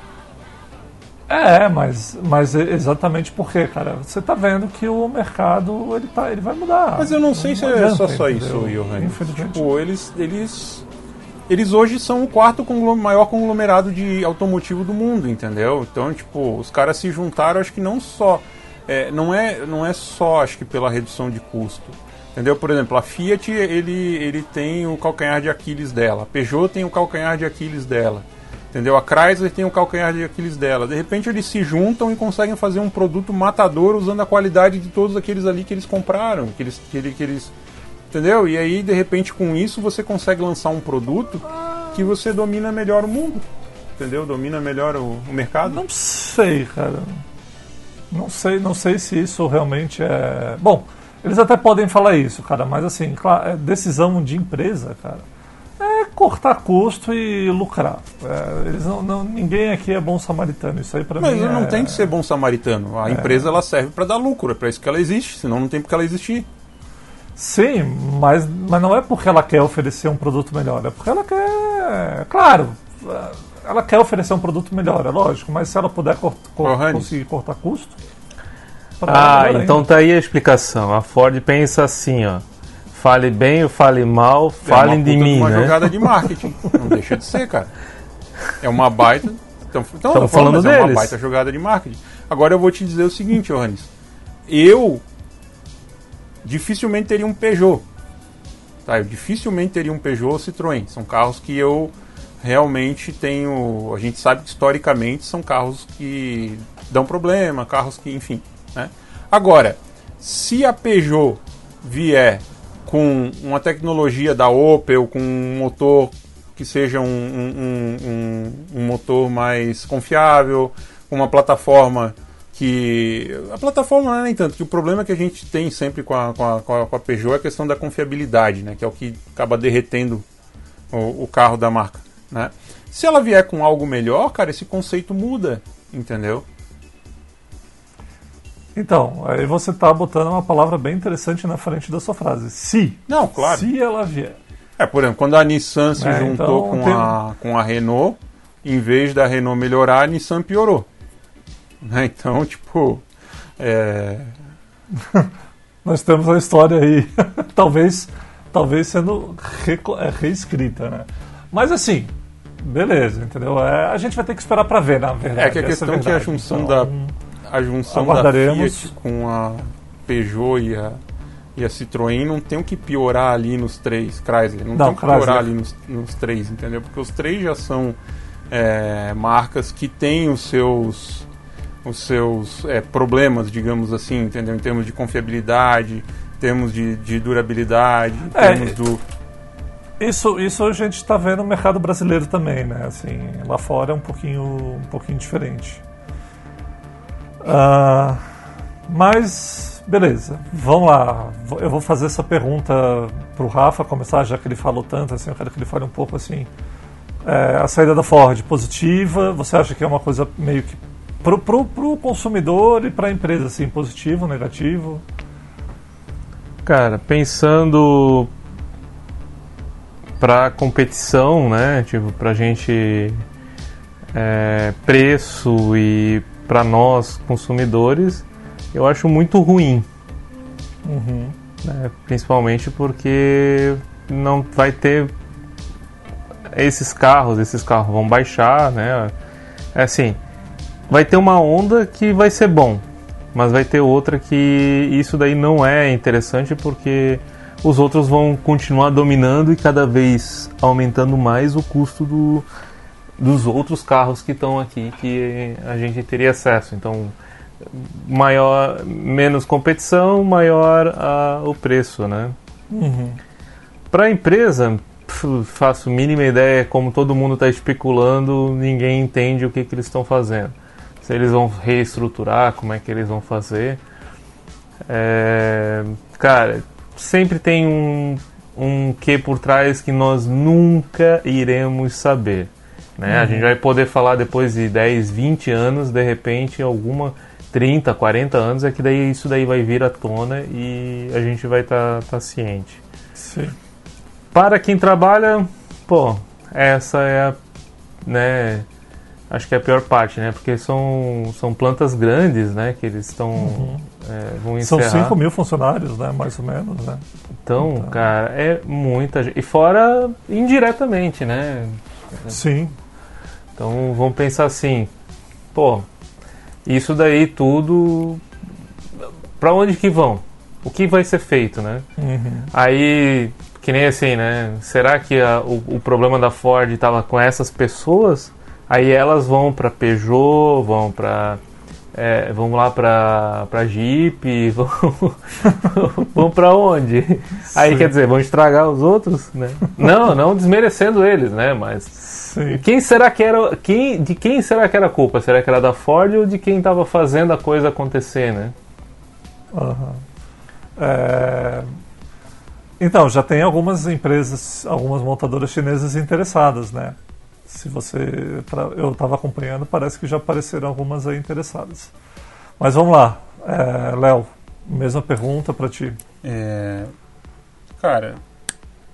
Speaker 1: É, mas, mas é exatamente porque, cara, você está vendo que o mercado ele, tá, ele vai mudar.
Speaker 3: Mas eu não sei não se é só, só isso, Johan. Tipo, eles, eles, eles hoje são o quarto conglom maior conglomerado de automotivo do mundo, entendeu? Então, tipo, os caras se juntaram, acho que não só é, não, é, não é só, acho que, pela redução de custo. Entendeu? Por exemplo, a Fiat ele, ele tem o calcanhar de Aquiles dela, a Peugeot tem o calcanhar de Aquiles dela. Entendeu? A Chrysler tem o calcanhar de Aquiles dela. De repente eles se juntam e conseguem fazer um produto matador usando a qualidade de todos aqueles ali que eles compraram, que eles, que, que eles entendeu? E aí de repente com isso você consegue lançar um produto que você domina melhor o mundo, entendeu? Domina melhor o, o mercado.
Speaker 1: Não sei, cara. Não sei, não sei se isso realmente é. Bom, eles até podem falar isso, cara, mas assim, claro, é decisão de empresa, cara é cortar custo e lucrar. É, eles não, não, ninguém aqui é bom samaritano. Isso aí para mim.
Speaker 3: Mas não
Speaker 1: é...
Speaker 3: tem que ser bom samaritano. A é. empresa ela serve para dar lucro, é para isso que ela existe. Senão não tem porque ela existir.
Speaker 1: Sim, mas, mas não é porque ela quer oferecer um produto melhor, é porque ela quer. Claro, ela quer oferecer um produto melhor, é lógico, mas se ela puder cort, cort, oh, conseguir cortar custo.
Speaker 2: Ah, então tá aí a explicação. A Ford pensa assim, ó. Fale bem ou fale mal, é falem de mim,
Speaker 3: uma
Speaker 2: né?
Speaker 3: uma jogada de marketing. Não deixa de ser, cara. É uma baita. Então, então
Speaker 2: Estamos falando deles. É
Speaker 3: uma baita jogada de marketing. Agora eu vou te dizer o seguinte, Johannes. Eu dificilmente teria um Peugeot. Tá? Eu dificilmente teria um Peugeot ou Citroën. São carros que eu realmente tenho. A gente sabe que historicamente são carros que dão problema, carros que, enfim. Né? Agora, se a Peugeot vier com uma tecnologia da Opel, com um motor que seja um, um, um, um motor mais confiável, uma plataforma que. A plataforma não é nem tanto, que o problema que a gente tem sempre com a, com a, com a Peugeot é a questão da confiabilidade, né? Que é o que acaba derretendo o, o carro da marca. Né? Se ela vier com algo melhor, cara, esse conceito muda, entendeu?
Speaker 1: Então, aí você está botando uma palavra bem interessante na frente da sua frase. Se.
Speaker 3: Não, claro.
Speaker 1: Se ela vier.
Speaker 3: É, por exemplo, quando a Nissan se é, juntou então, com, tem... a, com a Renault, em vez da Renault melhorar, a Nissan piorou. Né? Então, tipo. É...
Speaker 1: Nós temos a história aí, talvez, talvez sendo re, é, reescrita, né? Mas assim, beleza, entendeu? É, a gente vai ter que esperar para ver, na verdade.
Speaker 3: É que a questão é que a junção então, da a junção da Fiat com a Peugeot e a, e a Citroën não tem o que piorar ali nos três, Chrysler, não, não tem o que piorar ali nos, nos, três, entendeu? Porque os três já são é, marcas que têm os seus os seus é, problemas, digamos assim, entendeu? Em termos de confiabilidade, em termos de, de durabilidade, em é, termos do
Speaker 1: isso, isso a gente está vendo no mercado brasileiro também, né? Assim, lá fora é um pouquinho, um pouquinho diferente. Uh, mas, beleza, vamos lá. Eu vou fazer essa pergunta para o Rafa começar, já que ele falou tanto, assim, eu quero que ele fale um pouco assim. É, a saída da Ford positiva, você acha que é uma coisa meio que pro, pro, pro consumidor e para a empresa, assim, positivo, negativo?
Speaker 2: Cara, pensando para competição, né? Tipo, para gente é, preço e para nós consumidores, eu acho muito ruim. Uhum. Né? Principalmente porque não vai ter esses carros, esses carros vão baixar, né? É assim, vai ter uma onda que vai ser bom, mas vai ter outra que isso daí não é interessante porque os outros vão continuar dominando e cada vez aumentando mais o custo do, dos outros carros que estão aqui que a gente teria acesso. Então, maior, menos competição, maior a, o preço, né? Uhum. Para a empresa, faço mínima ideia, como todo mundo está especulando, ninguém entende o que, que eles estão fazendo. Se eles vão reestruturar, como é que eles vão fazer. É, cara, sempre tem um, um que por trás que nós nunca iremos saber. Né? Uhum. A gente vai poder falar depois de 10, 20 anos, de repente, alguma 30, 40 anos, é que daí isso daí vai vir à tona e a gente vai estar tá, tá ciente.
Speaker 1: Sim.
Speaker 2: Para quem trabalha, pô, essa é a, né, acho que é a pior parte, né? Porque são, são plantas grandes, né? Que eles estão uhum. é, vão encerrar.
Speaker 1: São 5 mil funcionários, né? Mais ou menos, né?
Speaker 2: Então, então, cara, é muita gente. E fora indiretamente, né?
Speaker 1: Sim.
Speaker 2: Então vamos pensar assim, pô, isso daí tudo para onde que vão? o que vai ser feito, né?
Speaker 1: Uhum.
Speaker 2: Aí, que nem assim, né? Será que a, o, o problema da Ford estava com essas pessoas? Aí elas vão para Peugeot, vão para é, vão lá pra, pra Jeep, vão, vão pra onde? Aí
Speaker 1: Sim.
Speaker 2: quer dizer, vão estragar os outros, né? Não, não desmerecendo eles, né? Mas
Speaker 1: Sim.
Speaker 2: quem será que era. Quem, de quem será que era a culpa? Será que era da Ford ou de quem estava fazendo a coisa acontecer, né?
Speaker 1: Aham. É, Então, já tem algumas empresas, algumas montadoras chinesas interessadas, né? Se você. Eu estava acompanhando, parece que já apareceram algumas aí interessadas. Mas vamos lá. É, Léo, mesma pergunta para ti.
Speaker 3: É, cara,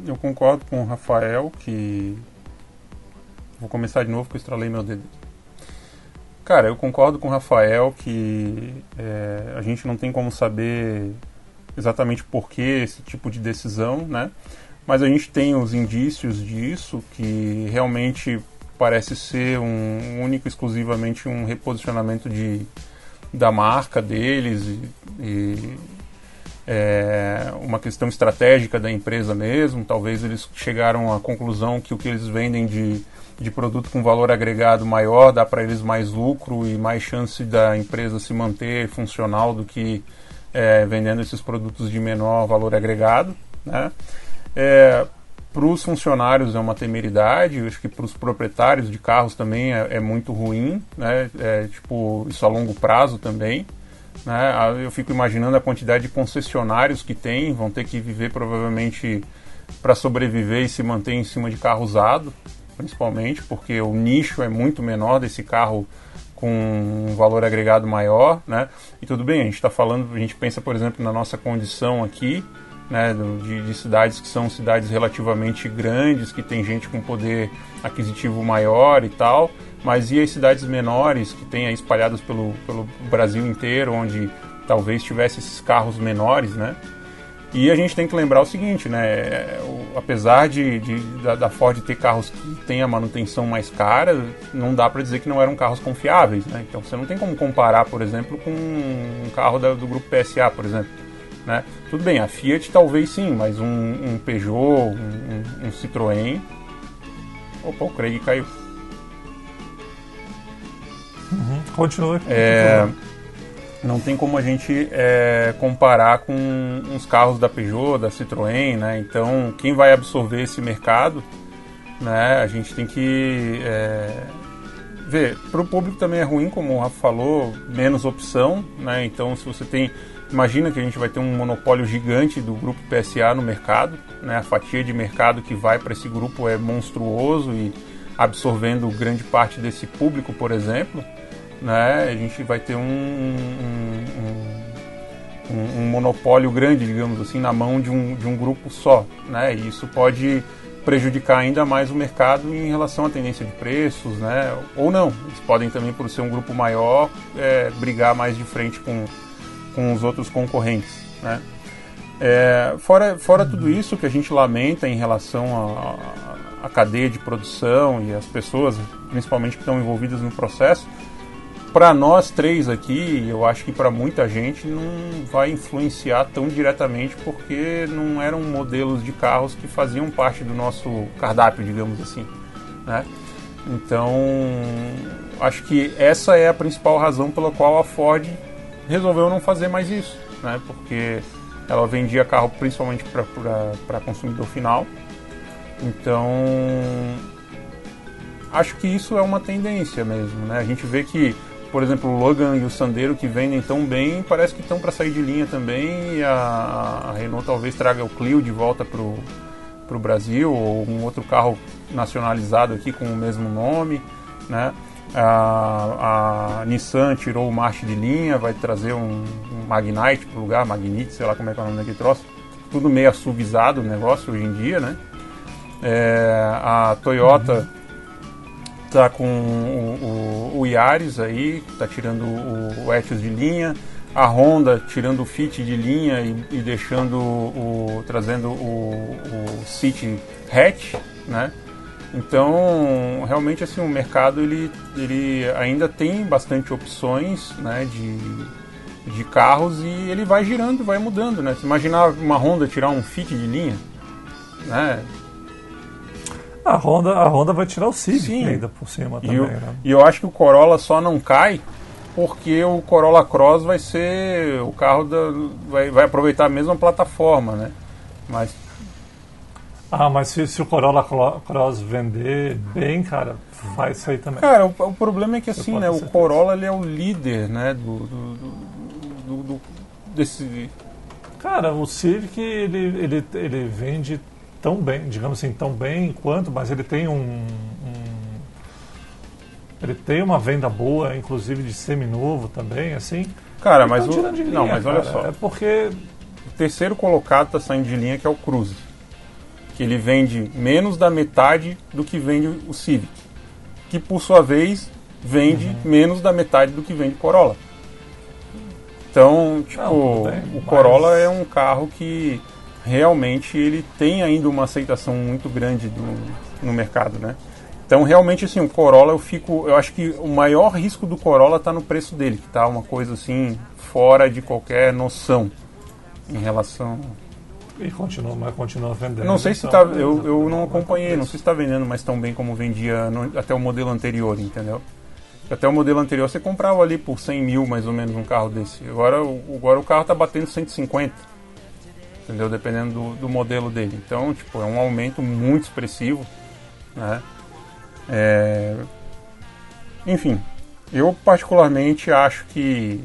Speaker 3: eu concordo com o Rafael que. Vou começar de novo que eu estralei meu dedo. Cara, eu concordo com o Rafael que é, a gente não tem como saber exatamente por que esse tipo de decisão, né? Mas a gente tem os indícios disso que realmente parece ser um único, exclusivamente um reposicionamento de, da marca deles e, e é, uma questão estratégica da empresa mesmo. Talvez eles chegaram à conclusão que o que eles vendem de, de produto com valor agregado maior dá para eles mais lucro e mais chance da empresa se manter funcional do que é, vendendo esses produtos de menor valor agregado. Né? É, para os funcionários é uma temeridade, eu acho que para os proprietários de carros também é, é muito ruim, né? É, tipo, isso a longo prazo também. Né? Eu fico imaginando a quantidade de concessionários que tem, vão ter que viver provavelmente para sobreviver e se manter em cima de carro usado, principalmente, porque o nicho é muito menor desse carro com um valor agregado maior, né? E tudo bem, a gente está falando, a gente pensa, por exemplo, na nossa condição aqui, né, de, de cidades que são cidades relativamente grandes, que tem gente com poder aquisitivo maior e tal, mas e as cidades menores que tem espalhadas pelo, pelo Brasil inteiro, onde talvez tivesse esses carros menores, né? E a gente tem que lembrar o seguinte, né? apesar de, de- da, da Ford ter carros que têm a manutenção mais cara, não dá para dizer que não eram carros confiáveis, né? Então você não tem como comparar, por exemplo, com um carro da- do grupo PSA, por exemplo. Né? Tudo bem, a Fiat talvez sim, mas um, um Peugeot, um, um- um Citroën. Opa, o Craig caiu.
Speaker 1: Continua.
Speaker 3: É, não tem como a gente é, comparar com uns carros da Peugeot, da Citroën, né? Então, quem vai absorver esse mercado, né? A gente tem que é, ver. Para o público também é ruim, como o Rafa falou, menos opção, né? Então, se você tem, imagina que a gente vai ter um monopólio gigante do grupo PSA no mercado, né? A fatia de mercado que vai para esse grupo é monstruoso e absorvendo grande parte desse público, por exemplo né, a gente vai ter um, um, um- um- monopólio grande, digamos assim, na mão de um, de um grupo só. Né, e isso pode prejudicar ainda mais o mercado em relação à tendência de preços, né, ou não. Eles podem também, por ser um grupo maior, é, brigar mais de frente com, com os outros concorrentes. Né. É, fora fora tudo isso que a gente lamenta em relação à cadeia de produção e as pessoas, principalmente que estão envolvidas no processo, para nós três aqui, eu acho que para muita gente não vai influenciar tão diretamente porque não eram modelos de carros que faziam parte do nosso cardápio, digamos assim. Né? Então, acho que essa é a principal razão pela qual a Ford resolveu não fazer mais isso, né? porque ela vendia carro principalmente para consumidor final. Então, acho que isso é uma tendência mesmo. Né? A gente vê que por exemplo, o Logan e o Sandero que vendem tão bem, parece que estão para sair de linha também. E a, a Renault talvez traga o Clio de volta para o Brasil, ou um outro carro nacionalizado aqui com o mesmo nome. Né? A, a Nissan tirou o March de linha, vai trazer um, um Magnite para o lugar, Magnite, sei lá como é que é o nome daquele troço. Tudo meio assuvizado o negócio hoje em dia, né? É, a Toyota. Uhum tá com o, o, o Yaris aí, tá tirando o, o Etios de linha, a Honda tirando o Fit de linha e, e deixando o, trazendo o, o City Hatch, né? Então, realmente assim, o mercado ele, ele ainda tem bastante opções, né, de, de carros e ele vai girando, vai mudando, né? Se imaginar uma Honda tirar um Fit de linha, né?
Speaker 1: A Honda, a Honda vai tirar o Civic
Speaker 3: Sim.
Speaker 1: ainda por cima
Speaker 3: E
Speaker 1: também,
Speaker 3: eu,
Speaker 1: né?
Speaker 3: e eu acho que o Corolla só não cai porque o Corolla Cross vai ser o carro da vai, vai aproveitar a mesma plataforma, né? Mas
Speaker 1: Ah, mas se, se o Corolla Cross vender bem, cara, vai sair também.
Speaker 3: Cara, o, o problema é que assim, né, o. Corolla ele é o líder, né, do, do, do- do- desse
Speaker 1: Cara, o Civic ele, ele, ele vende tão bem, digamos assim, tão bem quanto, mas ele tem um, um- ele tem uma venda boa, inclusive de seminovo também, assim.
Speaker 3: Cara,
Speaker 1: Então,
Speaker 3: mas o,
Speaker 1: de
Speaker 3: não,
Speaker 1: linha,
Speaker 3: mas olha
Speaker 1: cara,
Speaker 3: só,
Speaker 1: É porque
Speaker 3: o terceiro colocado tá saindo de linha que é o Cruze, que ele vende menos da metade do que vende o Civic, que por sua vez vende
Speaker 1: Uhum.
Speaker 3: menos da metade do que vende o Corolla. Então, tipo,
Speaker 1: bem,
Speaker 3: o
Speaker 1: mas-
Speaker 3: Corolla é um carro que realmente ele tem ainda uma aceitação muito grande do- no mercado, né? Então, realmente, assim, o Corolla eu fico... Eu acho que o maior risco do Corolla está no preço dele, que tá uma coisa, assim, fora de qualquer noção em relação...
Speaker 1: e continua, mas continua vendendo.
Speaker 3: Não sei se
Speaker 1: então,
Speaker 3: tá... Eu, eu não acompanhei,
Speaker 1: com
Speaker 3: não sei se está vendendo mais tão bem como vendia no- até o modelo anterior, entendeu? Até o modelo anterior você comprava ali por 100 mil, mais ou menos, um carro desse. Agora, o- agora o carro tá batendo 150, entendeu? Dependendo do, do modelo dele. Então, tipo, é um aumento muito expressivo, né? É... Enfim, eu particularmente acho que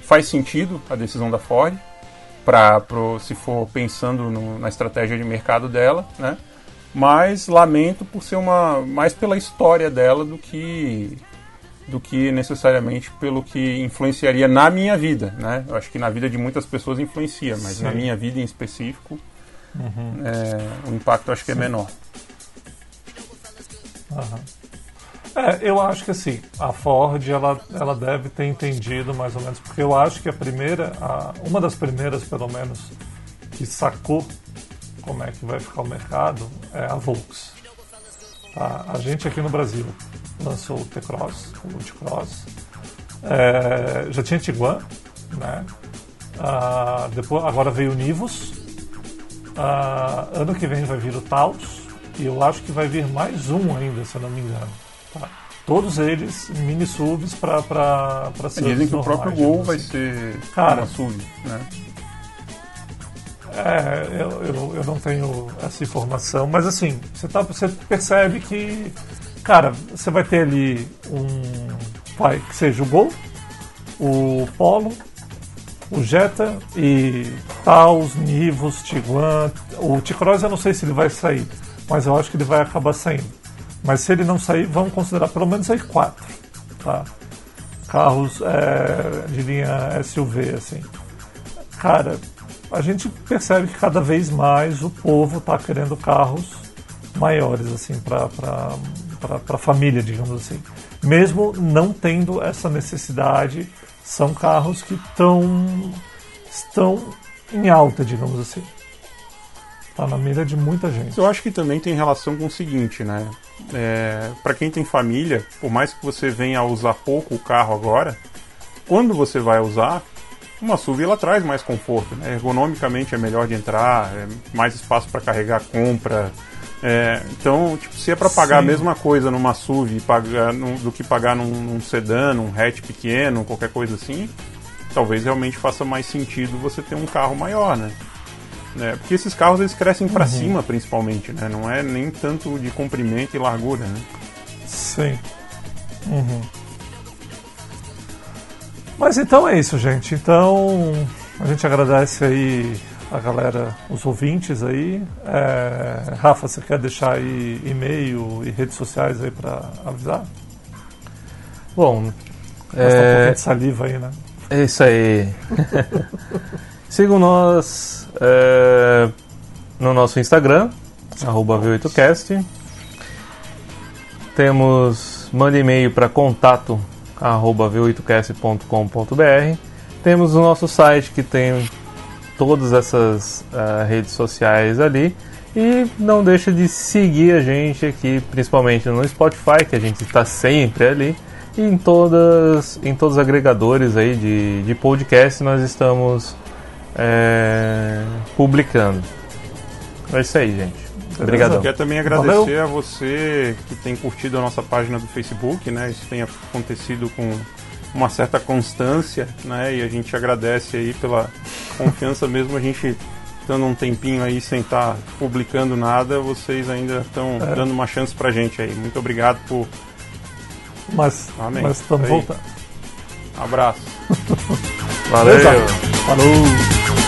Speaker 3: faz sentido a decisão da Ford, pra, pro, se for pensando no- na estratégia de mercado dela, né? Mas lamento por ser uma mais pela história dela do que do que necessariamente pelo que influenciaria na minha vida, né? Eu acho que na vida de muitas pessoas influencia, mas
Speaker 1: Sim.
Speaker 3: na minha vida em específico é, o impacto acho que é menor.
Speaker 1: Aham. É, eu acho que assim, a Ford ela, ela deve ter entendido mais ou menos, porque eu acho que a primeira, a- uma das primeiras pelo menos, que sacou como é que vai ficar o mercado é a Volks. Tá? A gente aqui no Brasil lançou o T-Cross, o T-Cross, é, já tinha Tiguan, né? Ah, depois, agora veio o Nivus, ah, ano que vem vai vir o Taos e eu acho que vai vir mais um ainda, se eu não me engano. Tá? Todos eles mini SUVs para para
Speaker 3: Dizem que o próprio Gol vai ser
Speaker 1: Cara.
Speaker 3: uma SUV, né?
Speaker 1: É, eu, eu, eu não tenho essa informação, mas assim, você, tá, você percebe que, cara, você vai ter ali um. Vai, que seja o Gol, o Polo, o Jetta e Taos, Nivus, Tiguan. O T-Cross eu não sei se ele vai sair, mas eu acho que ele vai acabar saindo. Mas se ele não sair, vamos considerar pelo menos aí quatro, tá? Carros é, de linha SUV, assim. Cara, a gente percebe que cada vez mais o povo está querendo carros maiores, assim, para a família, digamos assim. Mesmo não tendo essa necessidade, são carros que tão, estão em alta, digamos assim. Está na mira de muita gente.
Speaker 3: Eu acho que também tem relação com o seguinte, né? É, para quem tem família, por mais que você venha a usar pouco o carro agora, quando você vai usar, uma SUV ela traz mais conforto, né? Ergonomicamente é melhor de entrar, é mais espaço para carregar compra. É, então, tipo, se é para pagar
Speaker 1: Sim.
Speaker 3: a mesma coisa numa SUV pagar, num- do que pagar num, num sedã, num hatch pequeno, qualquer coisa assim, talvez realmente faça mais sentido você ter um carro maior, né? Né? Porque esses carros eles crescem para cima principalmente, né? Não é nem tanto de comprimento e largura, né?
Speaker 1: Sim. Uhum. Mas então é isso, gente. Então a gente agradece aí a galera, os ouvintes aí. É, Rafa, você quer deixar aí e-mail e redes sociais aí para avisar?
Speaker 2: Bom,
Speaker 1: Gastar um
Speaker 2: é,
Speaker 1: pouquinho de saliva aí, né?
Speaker 2: é isso aí. Sigam nós é, no nosso Instagram, arroba V8cast. Temos, mande e-mail para contato arroba v8cast.com.br. Temos o nosso site que tem todas essas ah, redes sociais ali. E não deixa de seguir a gente aqui, principalmente no Spotify, que a gente está sempre ali. E em todas, em todos os agregadores aí de, de podcast nós estamos é, publicando. É isso aí, gente. Obrigado.
Speaker 3: Quero também agradecer Valeu. a você que tem curtido a nossa página do Facebook, né? Isso tem acontecido com uma certa constância, né? E a gente agradece aí pela confiança mesmo a gente estando um tempinho aí sem estar tá publicando nada, vocês ainda estão é. dando uma chance pra gente aí. Muito obrigado por
Speaker 1: mas, Amém. mas estamos voltando.
Speaker 3: Abraço.
Speaker 2: Valeu. Beleza?
Speaker 1: Falou.